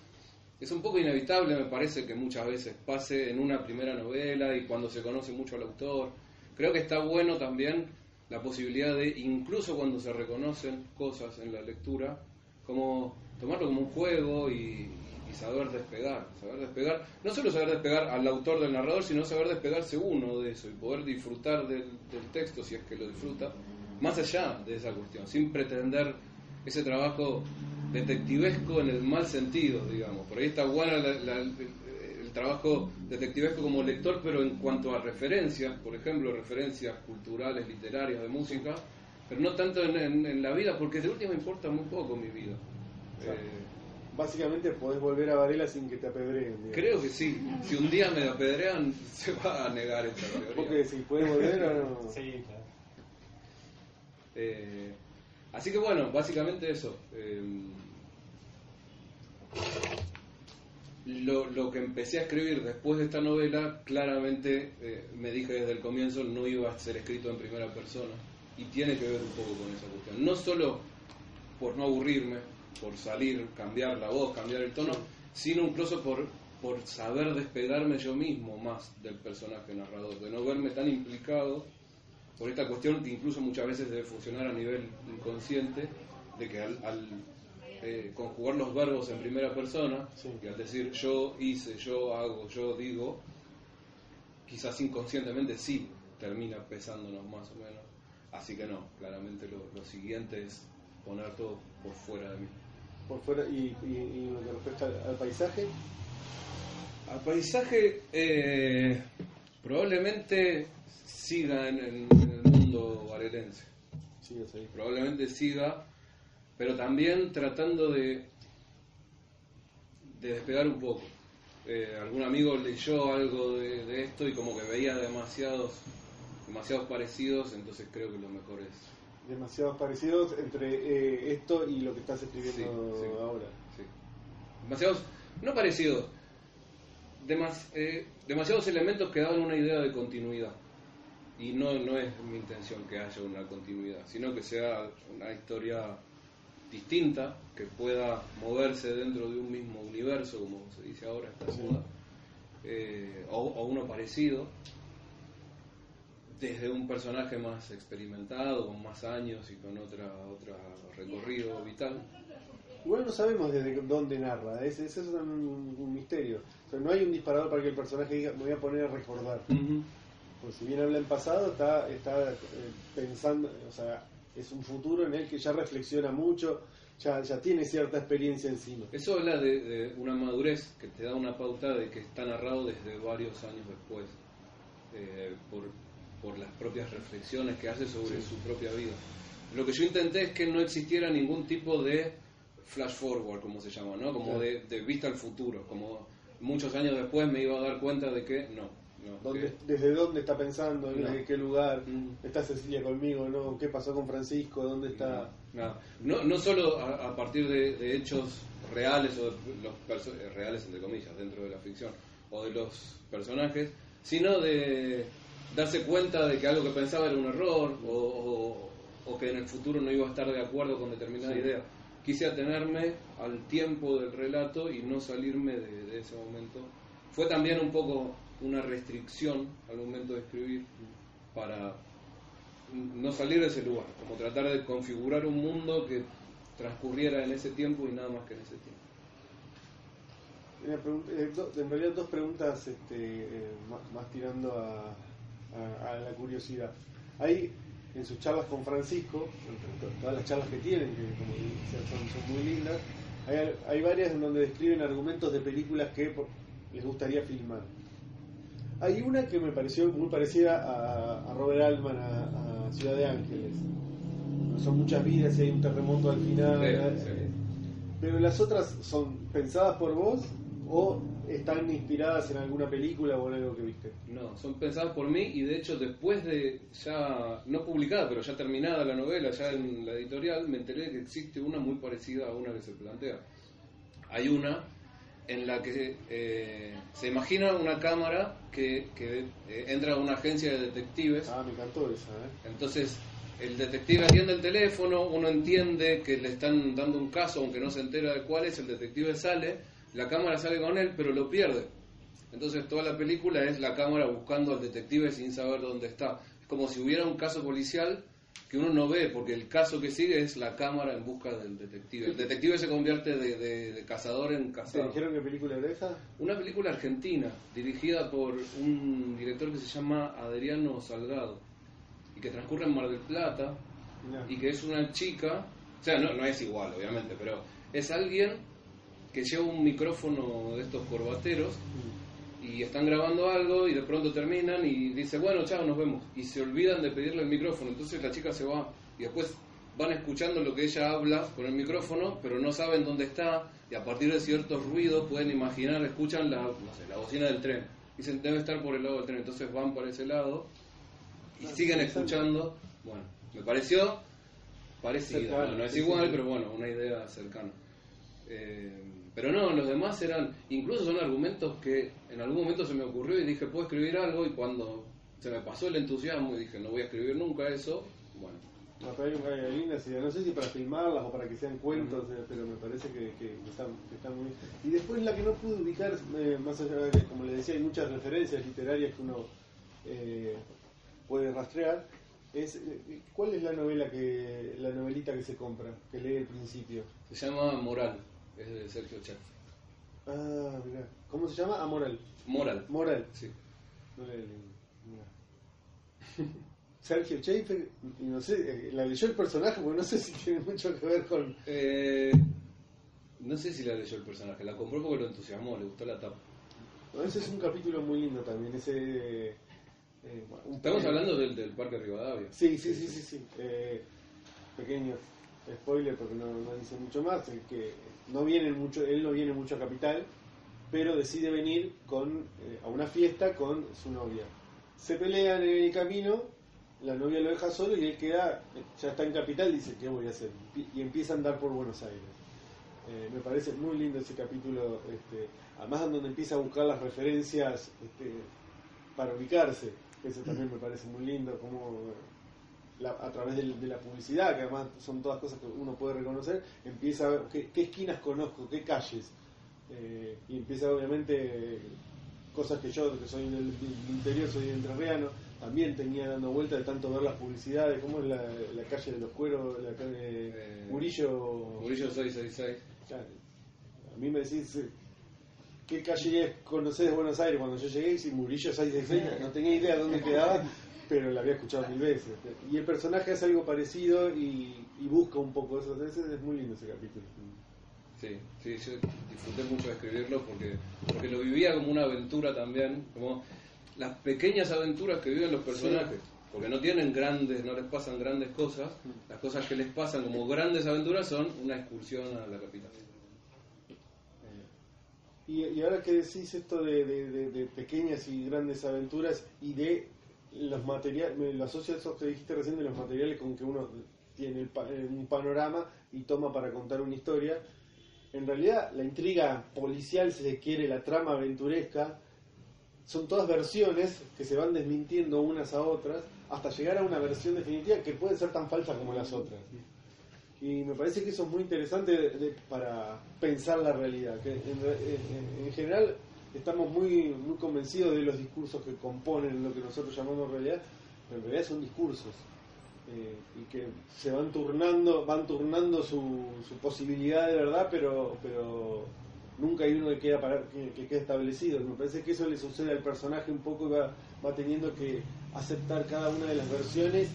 Es un poco inevitable, me parece, que muchas veces pase en una primera novela y cuando se conoce mucho al autor. Creo que está bueno también la posibilidad de, incluso cuando se reconocen cosas en la lectura, como tomarlo como un juego y, saber despegar, saber despegar, no solo saber despegar al autor del narrador, sino saber despegarse uno de eso y poder disfrutar del, texto si es que lo disfruta, más allá de esa cuestión, sin pretender ese trabajo detectivesco en el mal sentido, digamos. Por ahí está buena la, trabajo detectivesco como lector, pero en cuanto a referencias, por ejemplo, referencias culturales, literarias, de música, pero no tanto en, la vida, porque de última importa muy poco mi vida. Eh, Básicamente podés volver a Varela sin que te apedreen. Creo que sí. Si un día me apedrean, se va a negar esta teoría. Porque si puedes volver o no. Sí, claro. Eh, así que bueno, básicamente eso. Eh, lo, lo, que empecé a escribir después de esta novela, claramente eh, me dije desde el comienzo no iba a ser escrito en primera persona y tiene que ver un poco con esa cuestión. No solo por no aburrirme, por salir, cambiar la voz, cambiar el tono, sino incluso por, por saber despegarme yo mismo más del personaje narrador, de no verme tan implicado por esta cuestión que incluso muchas veces debe funcionar a nivel inconsciente, de que al eh, conjugar los verbos en primera persona, y al decir yo hice, yo hago, yo digo, quizás inconscientemente sí termina pesándonos más o menos. Así que no, claramente lo, siguiente es poner todo por fuera de mí. Por fuera, y, y, respecto al, paisaje. Al paisaje, eh, probablemente siga en, el mundo varelense. Probablemente siga pero también tratando de, de despegar un poco. Eh, algún amigo leyó algo de, esto y como que veía demasiados, demasiados parecidos, entonces creo que lo mejor es... Demasiados parecidos entre eh, esto y lo que estás escribiendo ahora. Sí. Demasiados, no parecidos, eh, demasiados elementos que daban una idea de continuidad. Y no, no es mi intención que haya una continuidad, sino que sea una historia distinta, que pueda moverse dentro de un mismo universo, como se dice ahora, esta ciudad, eh, o, uno parecido, desde un personaje más experimentado, con más años y con otra, otro recorrido vital. Igual no sabemos desde dónde narra, ese, es un, misterio. no hay un disparador para que el personaje diga, me voy a poner a recordar. Pues si bien habla en pasado, está, está eh, pensando, o sea, es un futuro en el que ya reflexiona mucho, ya, ya tiene cierta experiencia encima. Eso habla de, una madurez que te da una pauta de que está narrado desde varios años después, eh, por, por, las propias reflexiones que hace sobre su propia vida. Lo que yo intenté es que no existiera ningún tipo de flash forward, como se llama, ¿no? Como de, de vista al futuro, como muchos años después me iba a dar cuenta de que no, ¿Desde dónde está pensando? ¿En qué lugar? Mm. ¿Está Cecilia conmigo? ¿no? ¿Qué pasó con Francisco? ¿Dónde está? No, no, solo a, partir de, hechos reales, o los eh, reales entre comillas, dentro de la ficción, o de los personajes, sino de darse cuenta de que algo que pensaba era un error, o, que en el futuro no iba a estar de acuerdo con determinada idea. quise atenerme al tiempo del relato y no salirme de, de ese momento. Fue también un poco una restricción al momento de escribir para no salir de ese lugar, como tratar de configurar un mundo que transcurriera en ese tiempo y nada más que en ese tiempo. Eh, en realidad dos preguntas este, eh, más, más tirando a, a- a la curiosidad. Hay en sus charlas con Francisco, todas las charlas que tienen, que como dicen, son, son muy lindas, hay, hay varias en donde describen argumentos de películas que les gustaría filmar. Hay una que me pareció muy parecida a, a Robert Altman, a, a Ciudad de Ángeles. Son muchas vidas y hay un terremoto al final. Sí, sí. pero las otras son pensadas por vos o están inspiradas en alguna película o en algo que viste. No, son pensadas por mí y de hecho después de ya, no publicada, pero ya terminada la novela, ya en la editorial, me enteré de que existe una muy parecida a una que se plantea. Hay una en la que eh, se imagina una cámara que, que eh, entra a una agencia de detectives Ah, me encantó esa, ¿eh? Entonces, el detective atiende el teléfono, uno entiende que le están dando un caso, aunque no se entera de cuál es, el detective sale, la cámara sale con él, pero lo pierde. Entonces, toda la película es la cámara buscando al detective sin saber dónde está. Es como si hubiera un caso policial que uno no ve, porque el caso que sigue es la cámara en busca del detective. El detective se convierte de, de- de cazador en ¿Te cazador. dijeron qué película era esa? Una película argentina dirigida por un director que se llama Adriano Salgado y que transcurre en Mar del Plata Mirá. y que es una chica, o sea, no, no es igual obviamente, pero es alguien que lleva un micrófono de estos corbateros y están grabando algo y de pronto terminan y dice, bueno, chao, nos vemos. Y se olvidan de pedirle el micrófono, entonces la chica se va y después van escuchando lo que ella habla con el micrófono, pero no saben dónde está y a partir de ciertos ruidos pueden imaginar, escuchan la, no sé, la bocina del tren. Dicen, debe estar por el lado del tren, entonces van para ese lado y Ah, siguen escuchando. Bueno, me pareció parecida, Cercano, no, no es igual, pero bueno, una idea cercana. Eh, pero no, los demás eran, incluso son argumentos que en algún momento se me ocurrió y dije, puedo escribir algo y cuando se me pasó el entusiasmo y dije, no voy a escribir nunca eso, bueno, No, pero hay un hay lindas ideas. No sé si para filmarlas o para que sean cuentos, eh, pero me parece que, que están, que están muy bien. Y después la que no pude ubicar, eh, más allá de que, como le decía, hay muchas referencias literarias que uno eh, puede rastrear, es eh, ¿cuál es la novela que la novelita que se compra, que lee al principio? se llama Moral, es de Sergio Chef. Ah, mirá. ¿Cómo se llama? Amoral. Moral, Moral. sí. No le- mirá. Sergio Schaefer, y no sé, eh, la leyó el personaje, porque no sé si tiene mucho que ver con, Eh, no sé si la leyó el personaje, la compró porque lo entusiasmó, le gustó la tapa. No, ese es un capítulo muy lindo también, ese... eh, bueno, Estamos pequeño- hablando del, del Parque Rivadavia. Sí, sí, sí, sí, sí. Eh, pequeño spoiler porque no, no dice mucho más, el que no viene mucho, él no viene mucho a Capital, pero decide venir con, eh, a una fiesta con su novia. Se pelean en el camino, la novia lo deja solo y él queda, ya está en Capital, dice, ¿qué voy a hacer? Y empieza a andar por Buenos Aires. Eh, me parece muy lindo ese capítulo, este, además donde empieza a buscar las referencias este, para ubicarse, eso también me parece muy lindo, como la- a través del- de, la publicidad, que además son todas cosas que uno puede reconocer, empieza a ver qué, qué esquinas conozco, qué calles, eh, y empieza obviamente cosas que yo, que soy del, del interior, soy entrerriano, también tenía dando vuelta de tanto ver las publicidades, como es la, la calle de los cueros, la calle Eh, Murillo, Murillo 666. Claro. A mí me decís, eh, ¿qué calle es conocés de Buenos Aires? Cuando yo llegué, si Murillo 666, no tenía idea de dónde quedaba, pero la había escuchado mil veces. Y el personaje hace algo parecido y, y busca un poco eso. Ese es muy lindo ese capítulo. Sí, sí, yo disfruté mucho de escribirlo porque, porque lo vivía como una aventura también, como las pequeñas aventuras que viven los personajes, porque no tienen grandes, no les pasan grandes cosas, las cosas que les pasan como grandes aventuras son una excursión a la capital. Y, y ahora que decís esto de, de- de- de pequeñas y grandes aventuras y de los materiales, me lo asocio a eso que dijiste recién de los materiales con que uno tiene el eh, un panorama y toma para contar una historia. En realidad, la intriga policial, si se quiere, la trama aventuresca, son todas versiones que se van desmintiendo unas a otras hasta llegar a una versión definitiva que puede ser tan falsa como las otras. Y me parece que eso es muy interesante de- para pensar la realidad. En general estamos muy, muy convencidos de los discursos que componen lo que nosotros llamamos realidad, pero en realidad son discursos. eh, y que se van turnando, van turnando su, su posibilidad de verdad, pero, pero nunca hay uno que queda, para, que, que queda establecido. Me parece que eso le sucede al personaje un poco y va, va teniendo que aceptar cada una de las versiones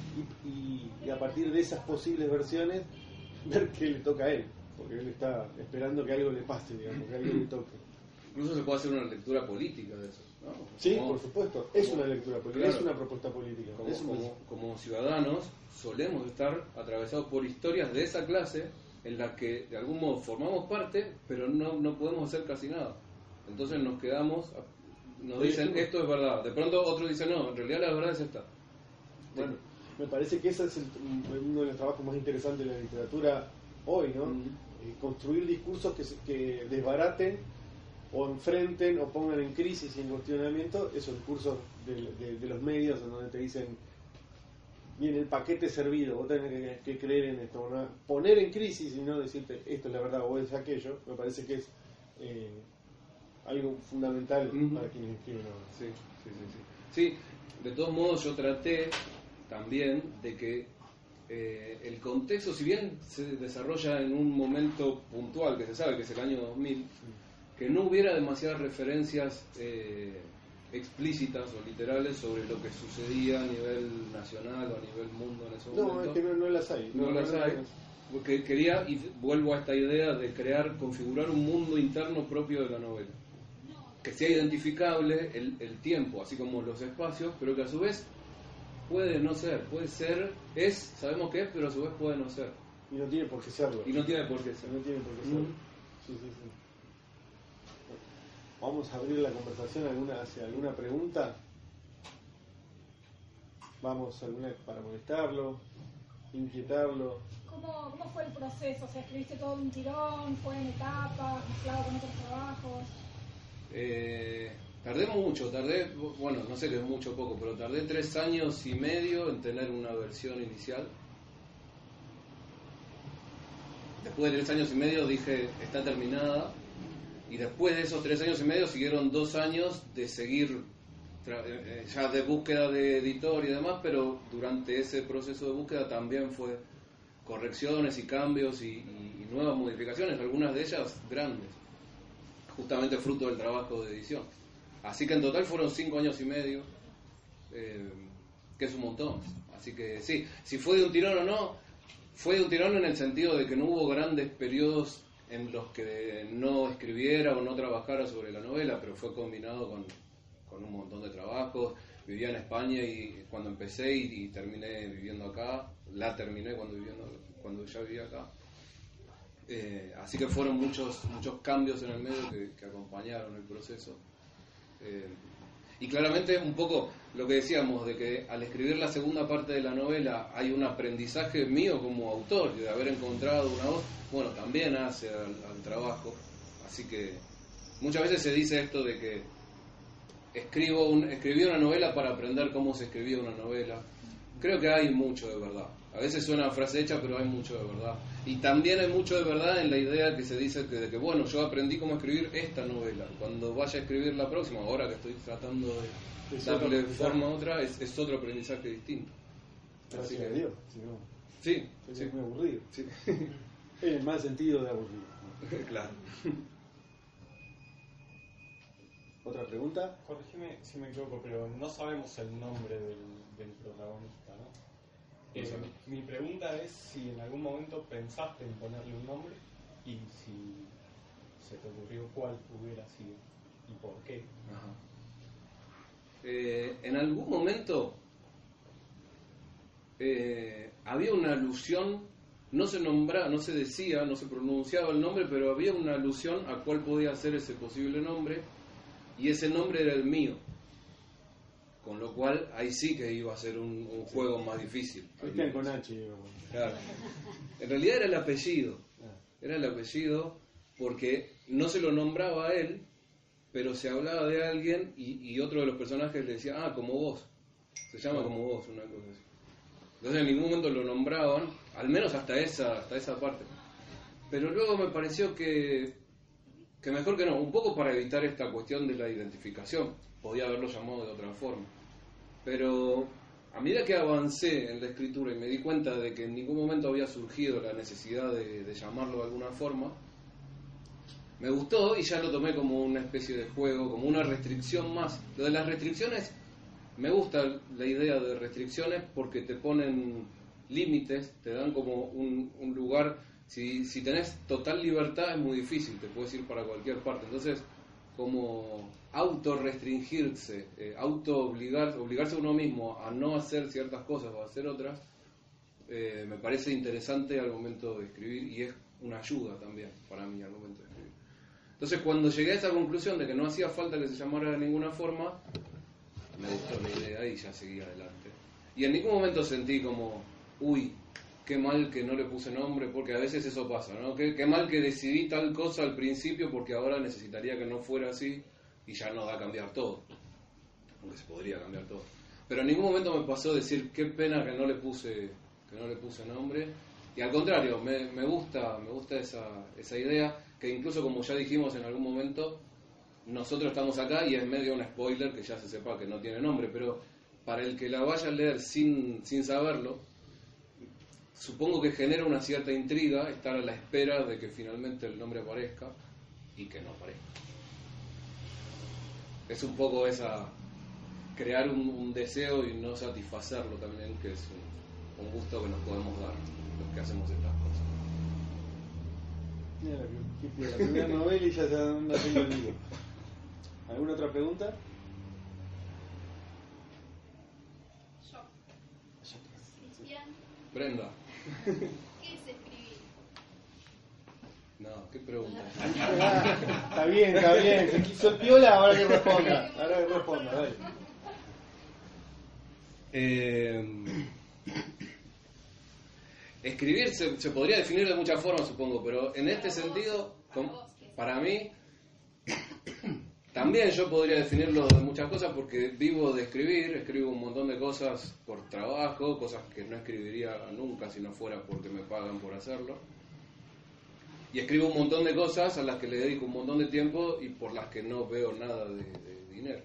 y, y- y a partir de esas posibles versiones ver qué le toca a él, porque él está esperando que algo le pase, digamos, que algo le toque. Incluso se puede hacer una lectura política de eso. ¿no? Sí, Como- por supuesto, es como- una lectura política, claro. es una propuesta política. como, ciudadanos solemos estar atravesados por historias de esa clase en las que de algún modo formamos parte, pero no, no podemos hacer casi nada. Entonces nos quedamos, nos dicen esto es verdad, de pronto otros dicen no, en realidad la verdad es esta. Bueno, me parece que ese es el- uno de los trabajos más interesantes de la literatura hoy, ¿no? Mm. Eh, construir discursos que, que desbaraten o enfrenten o pongan en crisis y en cuestionamiento esos discursos de, de- de los medios en donde te dicen viene el paquete servido, vos tenés que, que creer en esto, ¿no? poner en crisis y no decirte esto es la verdad o es aquello, me parece que es eh, algo fundamental para quienes escriben ahora. Sí, sí, sí, sí. Sí, de todos modos yo traté también de que eh, el contexto, si bien se desarrolla en un momento puntual, que se sabe que es el año 2000, que no hubiera demasiadas referencias eh, explícitas o literales sobre lo que sucedía a nivel nacional o a nivel mundo en ese No, momento. es que no, no las hay. No las hay. Porque quería, y vuelvo a esta idea de crear, configurar un mundo interno propio de la novela. Que sea identificable el, el tiempo, así como los espacios, pero que a su vez puede no ser, puede ser, es, sabemos que es, pero a su vez puede no ser. Y no tiene por qué serlo. Y no tiene por qué ser. No tiene por qué serlo. Mm. Sí, sí, sí. Vamos a abrir la conversación alguna, hacia alguna pregunta. Vamos alguna para molestarlo, inquietarlo. ¿Cómo, ¿Cómo fue el proceso? O sea, ¿escribiste todo de un tirón? ¿Fue en etapas? ¿Mezclado con otros trabajos? Eh, tardé mucho, tardé, bueno, no sé qué es mucho o poco, pero tardé tres años y medio en tener una versión inicial. Después de tres años y medio dije, está terminada. Y después de esos tres años y medio siguieron dos años de seguir eh, eh, ya de búsqueda de editor y demás, pero durante ese proceso de búsqueda también fue correcciones y cambios y nuevas modificaciones, algunas de ellas grandes justamente fruto del trabajo de edición. Así que en total fueron cinco años y medio, eh, que es un montón. Así que sí, si fue de un tirón o no, fue de un tirón en el sentido de que no hubo grandes periodos en los que no escribiera o no trabajara sobre la novela, pero fue combinado con, con un montón de trabajos. Vivía en España y cuando empecé y, y terminé viviendo acá, la terminé cuando, viviendo, cuando ya vivía acá. Eh, así que fueron muchos muchos cambios en el medio que, que acompañaron el proceso. Eh, y claramente un poco lo que decíamos de que al escribir la segunda parte de la novela hay un aprendizaje mío como autor, de haber encontrado una voz, bueno, también hace al, al trabajo. Así que muchas veces se dice esto de que escribo un, escribí una novela para aprender cómo se escribía una novela. Creo que hay mucho de verdad. A veces suena frase hecha, pero hay mucho de verdad. Y también hay mucho de verdad en la idea que se dice que, de que, bueno, yo aprendí cómo escribir esta novela. Cuando vaya a escribir la próxima, ahora que estoy tratando de Es darle forma a otra, es, es otro aprendizaje distinto. Así Gracias que- a Dios. Si no, Sí, sí, muy aburrido. sí. En el mal sentido de aburrido. ¿no? claro. ¿Otra pregunta? Corregime si me equivoco, pero no sabemos el nombre del, del protagonista, ¿no? Eh, mi pregunta es si en algún momento pensaste en ponerle un nombre y si se te ocurrió cuál hubiera sido y por qué. Ajá. Eh, en algún momento eh, había una alusión, no se nombraba, no se decía, no se pronunciaba el nombre, pero había una alusión a cuál podía ser ese posible nombre, y ese nombre era el mío. Con lo cual ahí sí que iba a ser un, un juego más difícil. Con H. Claro. En realidad era el apellido. Era el apellido porque no se lo nombraba a él, pero se hablaba de alguien y, y otro de los personajes le decía, ah, como vos. Se llama como vos, una cosa así. Entonces en ningún momento lo nombraban, al menos hasta esa, hasta esa parte. Pero luego me pareció que, que mejor que no, un poco para evitar esta cuestión de la identificación. Podía haberlo llamado de otra forma. Pero a medida que avancé en la escritura y me di cuenta de que en ningún momento había surgido la necesidad de, de llamarlo de alguna forma, me gustó y ya lo tomé como una especie de juego, como una restricción más. Lo de las restricciones, me gusta la idea de restricciones porque te ponen límites, te dan como un, lugar. Si, si tenés total libertad es muy difícil, te puedes ir para cualquier parte. Entonces, como auto-restringirse, eh, auto-obligar, obligarse a uno mismo a no hacer ciertas cosas o a hacer otras, eh, me parece interesante al momento de escribir y es una ayuda también para mí al momento de escribir. Entonces cuando llegué a esa conclusión de que no hacía falta que se llamara de ninguna forma, me gustó la idea y ya seguí adelante. Y en ningún momento sentí como, uy, qué mal que no le puse nombre, porque a veces eso pasa, ¿no? Qué, qué mal que decidí tal cosa al principio porque ahora necesitaría que no fuera así y ya no da a cambiar todo. Aunque se podría cambiar todo. Pero en ningún momento me pasó decir qué pena que no le puse, que no le puse nombre. Y al contrario, me, me gusta, me gusta esa, esa idea, que incluso como ya dijimos en algún momento, nosotros estamos acá y es medio un spoiler que ya se sepa que no tiene nombre, pero para el que la vaya a leer sin, sin saberlo, supongo que genera una cierta intriga estar a la espera de que finalmente el nombre aparezca y que no aparezca. Es un poco esa crear un, un deseo y no satisfacerlo también, que es un, un gusto que nos podemos dar los que hacemos estas cosas. Mira, la primera novela y ya se haciendo el libro. ¿Alguna otra pregunta? Yo, Cristian, Brenda, ¿qué es escribir? no, qué pregunta. Ah, está bien, está bien. Se quiso el piola, ahora que responda. Ahora que responda, dale. Eh, escribir se, se podría definir de muchas formas, supongo, pero en este sentido, para mí, también yo podría definirlo de muchas cosas porque vivo de escribir, escribo un montón de cosas por trabajo, cosas que no escribiría nunca si no fuera porque me pagan por hacerlo. Y escribo un montón de cosas a las que le dedico un montón de tiempo y por las que no veo nada de, dinero.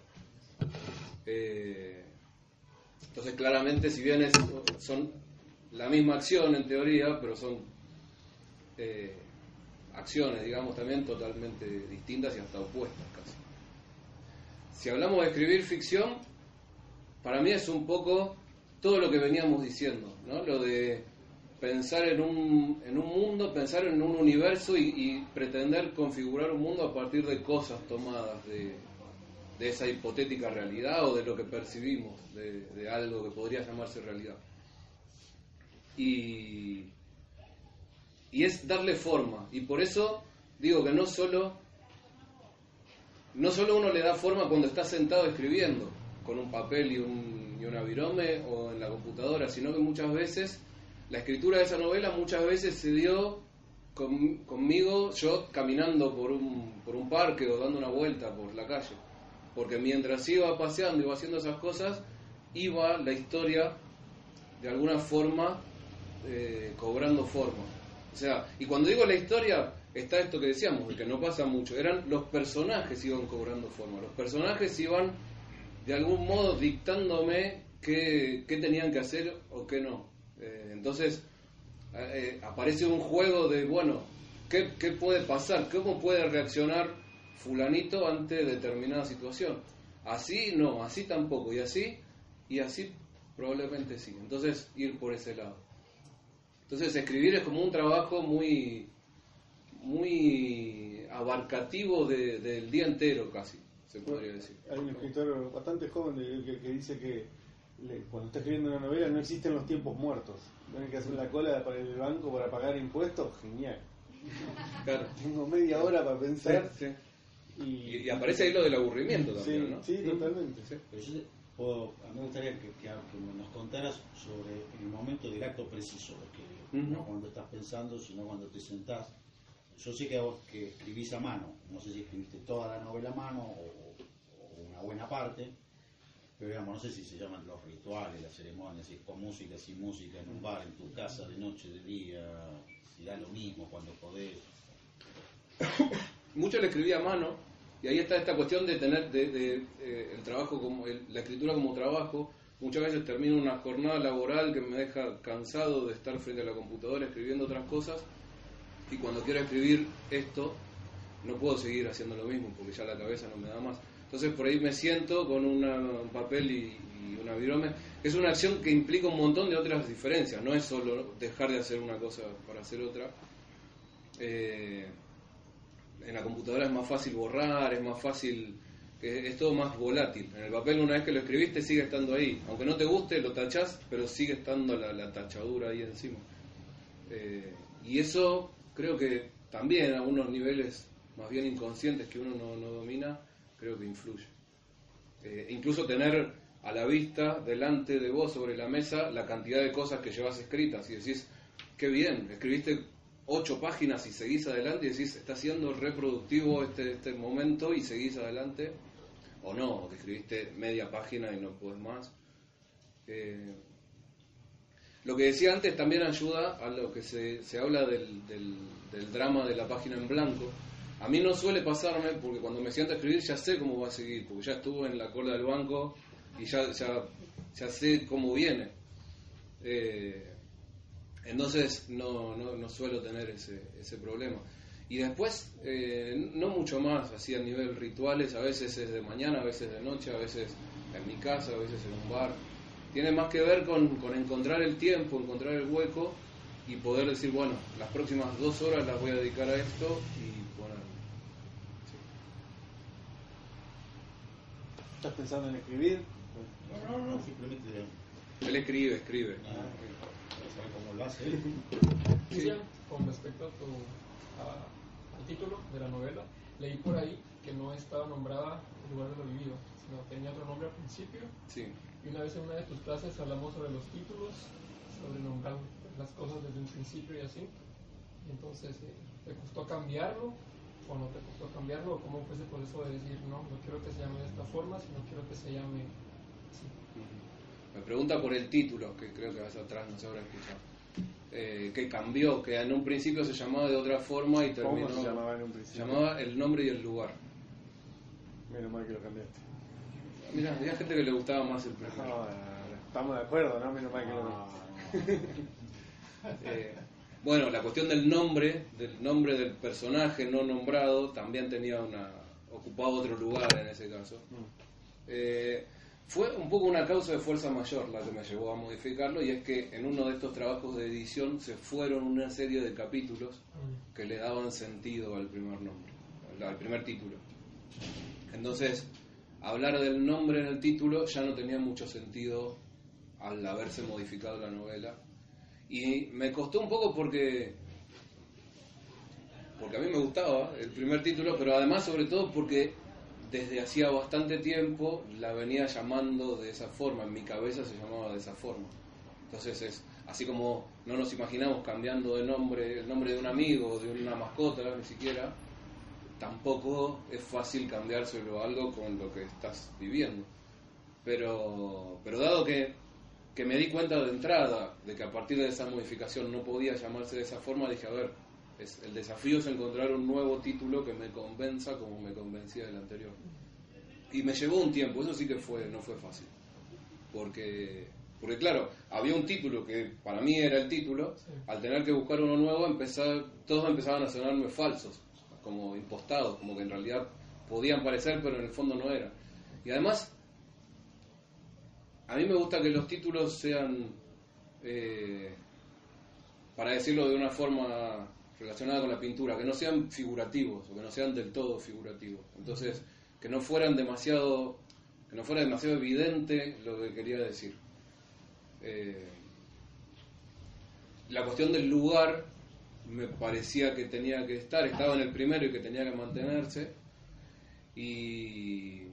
Eh, entonces, claramente, si bien es- son la misma acción en teoría, pero son eh, acciones, digamos, también totalmente distintas y hasta opuestas. Si hablamos de escribir ficción, para mí es un poco todo lo que veníamos diciendo, ¿no? Lo de pensar en un, en un mundo, pensar en un universo y, pretender configurar un mundo a partir de cosas tomadas de, de esa hipotética realidad o de lo que percibimos de, de algo que podría llamarse realidad. Y, y es darle forma. Y por eso digo que no solo, no solo uno le da forma cuando está sentado escribiendo, con un papel y un, y un avirome o en la computadora, sino que muchas veces la escritura de esa novela muchas veces se dio con- conmigo yo caminando por un, por un parque o dando una vuelta por la calle. Porque mientras iba paseando, iba haciendo esas cosas, iba la historia de alguna forma eh, cobrando forma. O sea, y cuando digo la historia, está esto que decíamos, de que no pasa mucho. Eran los personajes iban cobrando forma. Los personajes iban de algún modo dictándome qué, qué tenían que hacer o qué no. Eh, entonces, eh, aparece un juego de, bueno, ¿qué, ¿qué puede pasar? ¿Cómo puede reaccionar fulanito ante determinada situación? Así no, así tampoco, y así, y así probablemente sí. Entonces, ir por ese lado. Entonces, escribir es como un trabajo muy, muy abarcativo de- del día entero casi, se podría decir. Hay un escritor bastante joven que, que dice que le- cuando está escribiendo una novela no existen los tiempos muertos. Tienes que hacer la cola para el banco para pagar impuestos, genial. Claro. Tengo media hora para pensar Sí. y, Y, y aparece ahí lo del aburrimiento sí, también, ¿no? sí, totalmente. Yo puedo- a mí me gustaría que, que- que nos contaras sobre el momento del acto preciso escribir. No cuando estás pensando, sino cuando te sentás. Yo sé que, vos- que escribís a mano. No sé si escribiste toda la novela a mano o, una buena parte. Pero digamos, no sé si se llaman los rituales, las ceremonias, si es con música, sin música, en un bar, en tu casa, de noche, de día, si da lo mismo cuando podés. Mucho le escribía a mano, y ahí está esta cuestión de tener de, eh, el trabajo como la escritura como trabajo. Muchas veces termino una jornada laboral que me deja cansado de estar frente a la computadora escribiendo otras cosas, y cuando quiero escribir esto, no puedo seguir haciendo lo mismo porque ya la cabeza no me da más. Entonces por ahí me siento con una- un papel y, y una virome. Es una acción que implica un montón de otras diferencias, no es solo dejar de hacer una cosa para hacer otra. Eh, en la computadora es más fácil borrar, es más fácil, es todo más volátil. En el papel una vez que lo escribiste sigue estando ahí. Aunque no te guste, lo tachás, pero sigue estando la, la tachadura ahí encima. Eh, y eso creo que también a unos niveles más bien inconscientes que uno no, domina, creo que influye. Eh, incluso tener a la vista, delante de vos, sobre la mesa, la cantidad de cosas que llevas escritas y decís, qué bien, escribiste ocho páginas y seguís adelante y decís, está siendo reproductivo este, este momento y seguís adelante, o no, que escribiste media página y no puedes más. Eh, lo que decía antes también ayuda a lo que se, se habla del, del, drama de la página en blanco. A mí no suele pasarme porque cuando me siento a escribir ya sé cómo va a seguir, porque ya estuve en la cola del banco y ya, ya, ya sé cómo viene. Eh, entonces no, no, no suelo tener ese, ese problema. Y después, eh, no mucho más, así a nivel rituales, a veces es de mañana, a veces de noche, a veces en mi casa, a veces en un bar. Tiene más que ver con, con encontrar el tiempo, encontrar el hueco y poder decir, bueno, las próximas dos horas las voy a dedicar a esto y poner. ¿Estás pensando en escribir? No, no, no, simplemente Él escribe, escribe. para saber cómo lo hace. Cristian, con respecto a tu, a- al título de la novela, leí por ahí que no estaba nombrada el lugar de lo vivido, sino tenía otro nombre al principio. Sí. Y una vez en una de tus clases hablamos sobre los títulos, sobre nombrar las cosas desde un principio y así. Y entonces, eh, ¿te costó cambiarlo o no te costó cambiarlo? ¿O cómo fue ese proceso de decir, no, no quiero que se llame de esta forma, sino quiero que se llame así? Me pregunta por el título, que creo que vas atrás, no se habrá escuchado. Eh, que cambió, que en un principio se llamaba de otra forma y terminó. ¿Cómo se llamaba en un se principio? llamaba el nombre y el lugar. Menos mal que lo cambiaste. Mira, había gente que le gustaba más el primero. No, estamos de acuerdo, ¿no? Menos mal que lo Eh, bueno, la cuestión del nombre, del nombre del personaje no nombrado, también tenía una ocupaba otro lugar en ese caso. Eh, fue un poco una causa de fuerza mayor la que me llevó a modificarlo y es que en uno de estos trabajos de edición se fueron una serie de capítulos que le daban sentido al primer nombre, al- al primer título. Entonces, hablar del nombre en el título ya no tenía mucho sentido al haberse modificado la novela. Y me costó un poco porque porque a mí me gustaba el primer título, pero además sobre todo porque desde hacía bastante tiempo la venía llamando de esa forma, en mi cabeza se llamaba de esa forma. Entonces es así como no nos imaginamos cambiando de nombre, el nombre de un amigo de una mascota, ni siquiera, tampoco es fácil cambiárselo algo con lo que estás viviendo. Pero, pero dado que, que me di cuenta de entrada de que a partir de esa modificación no podía llamarse de esa forma, dije, a ver, es, el desafío es encontrar un nuevo título que me convenza como me convencía del anterior. Y me llevó un tiempo, eso sí que fue, no fue fácil. Porque, porque claro, había un título que para mí era el título, Sí. al tener que buscar uno nuevo, empezar, todos empezaban a sonarme falsos, como impostados, como que en realidad podían parecer, pero en el fondo no era. Y además, a mí me gusta que los títulos sean, eh, para decirlo de una forma relacionada con la pintura, que no sean figurativos o que no sean del todo figurativos. Entonces, que no fueran demasiado, que no fuera demasiado evidente lo que quería decir. Eh, la cuestión del lugar me parecía que tenía que estar, estaba en el primero y que tenía que mantenerse. Y,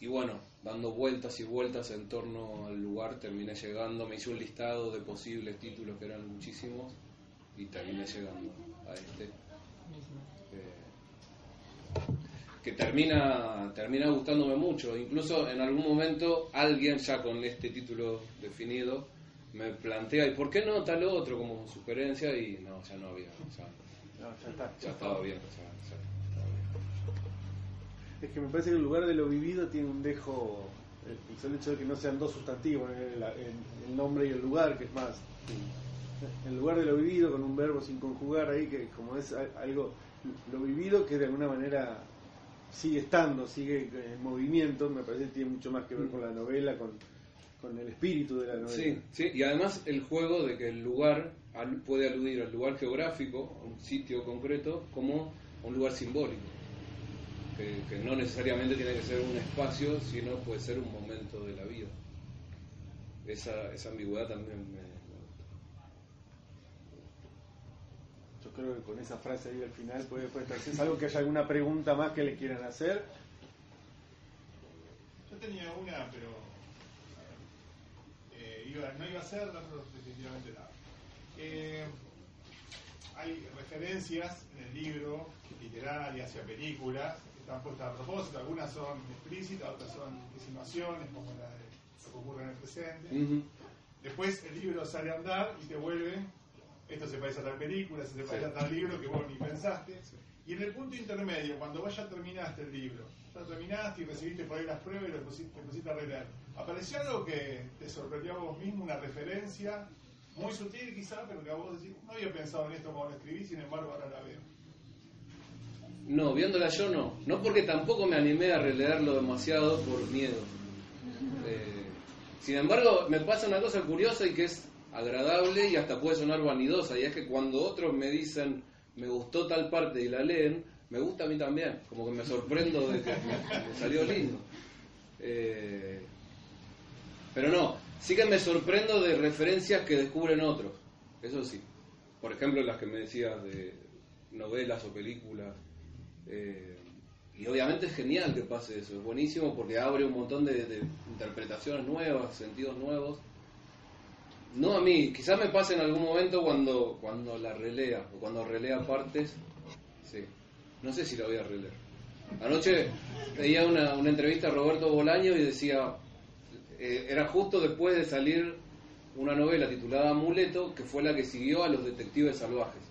y bueno, dando vueltas y vueltas en torno al lugar, terminé llegando, me hice un listado de posibles títulos que eran muchísimos y terminé llegando a este. Eh, que termina, termina gustándome mucho. Incluso en algún momento alguien ya con este título definido me plantea, ¿y por qué no tal otro como sugerencia? Y no, ya no había, ya, No, ya está. ya estaba bien. ya- ya estaba bien. Es que me parece que el lugar de lo vivido tiene un dejo, el, solo hecho de que no sean dos sustantivos, el, el- el nombre y el lugar, que es más. El lugar de lo vivido con un verbo sin conjugar ahí, que como es algo, lo vivido que de alguna manera sigue estando, sigue en movimiento, me parece que tiene mucho más que ver con la novela, con, con el espíritu de la novela. Sí, sí, y además el juego de que el lugar puede aludir al lugar geográfico, a un sitio concreto, como a un lugar simbólico. Que, que no necesariamente tiene que ser un espacio, sino puede ser un momento de la vida. Esa, esa ambigüedad también me, me gusta. Yo creo que con esa frase ahí al final puede, puede estar. Si es algo que haya alguna pregunta más que le quieran hacer. Yo tenía una, pero iba- no iba a ser, otra definitivamente nada. Eh, hay referencias en el libro literarias y a películas que están puestas a propósito, algunas son explícitas, otras son insinuaciones, como la de lo que ocurre en el presente. Después el libro sale a andar y te vuelve, esto se parece a tal película, esto se parece a tal libro que vos ni pensaste. Y en el punto intermedio, cuando vos ya terminaste el libro, ya terminaste y recibiste por ahí las pruebas y lo pusiste, te a releer, ¿apareció algo que te sorprendió a vos mismo, una referencia muy sutil quizá, pero que a vos decís, no había pensado en esto cuando lo escribí, sin embargo ahora la veo? No, viéndola yo no. No porque tampoco me animé a releerlo demasiado por miedo. Eh, sin embargo, me pasa una cosa curiosa y que es agradable y hasta puede sonar vanidosa, y es que cuando otros me dicen me gustó tal parte y la leen, me gusta a mí también, como que me sorprendo de que me, salió lindo. Eh, pero no, sí que me sorprendo de referencias que descubren otros, eso sí. Por ejemplo, las que me decías de novelas o películas. eh, y obviamente es genial que pase eso, es buenísimo porque abre un montón de, de interpretaciones nuevas, sentidos nuevos. No a mí, quizás me pase en algún momento cuando, cuando la relea o cuando relea partes. Sí, no sé si la voy a releer. Anoche veía una, entrevista a Roberto Bolaño y decía, eh, era justo después de salir una novela titulada Amuleto, que fue la que siguió a Los Detectives Salvajes.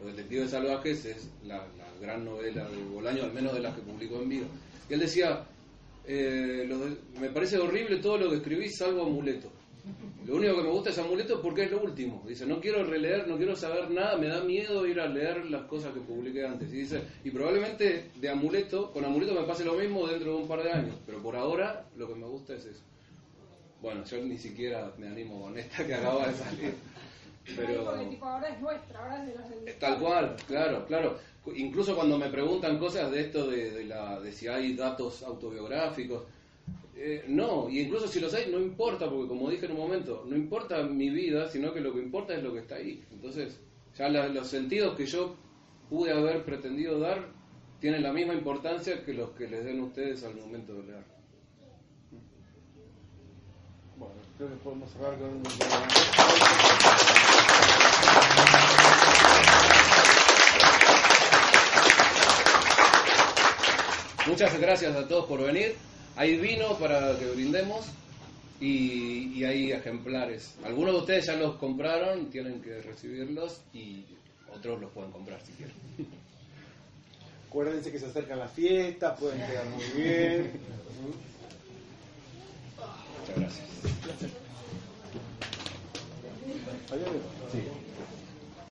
Los Detectives Salvajes es la, gran novela de Bolaño, al menos de las que publicó en vida. Y él decía, eh, me parece horrible todo lo que escribí salvo Amuleto. Lo único que me gusta es Amuleto porque es lo último. Dice, no quiero releer, no quiero saber nada, me da miedo ir a leer las cosas que publiqué antes. Y dice, y probablemente de Amuleto, con Amuleto me pase lo mismo dentro de un par de años, pero por ahora lo que me gusta es eso. Bueno, yo ni siquiera me animo con esta que acaba de salir. Pero... Porque tipo, ahora es nuestra, ahora es de los del Tal cual, claro, claro. Incluso cuando me preguntan cosas de esto de, de la, de si hay datos autobiográficos, eh, no, y incluso si los hay, no importa, porque como dije en un momento, no importa mi vida, sino que lo que importa es lo que está ahí. Entonces, ya la- los sentidos que yo pude haber pretendido dar tienen la misma importancia que los que les den ustedes al momento de leer. Bueno, creo que podemos cerrar con un. Muchas gracias a todos por venir. Hay vino para que brindemos y, y hay ejemplares. Algunos de ustedes ya los compraron, tienen que recibirlos y otros los pueden comprar si quieren. Acuérdense que se acercan las fiestas, pueden quedar muy bien. Muchas gracias. Sí.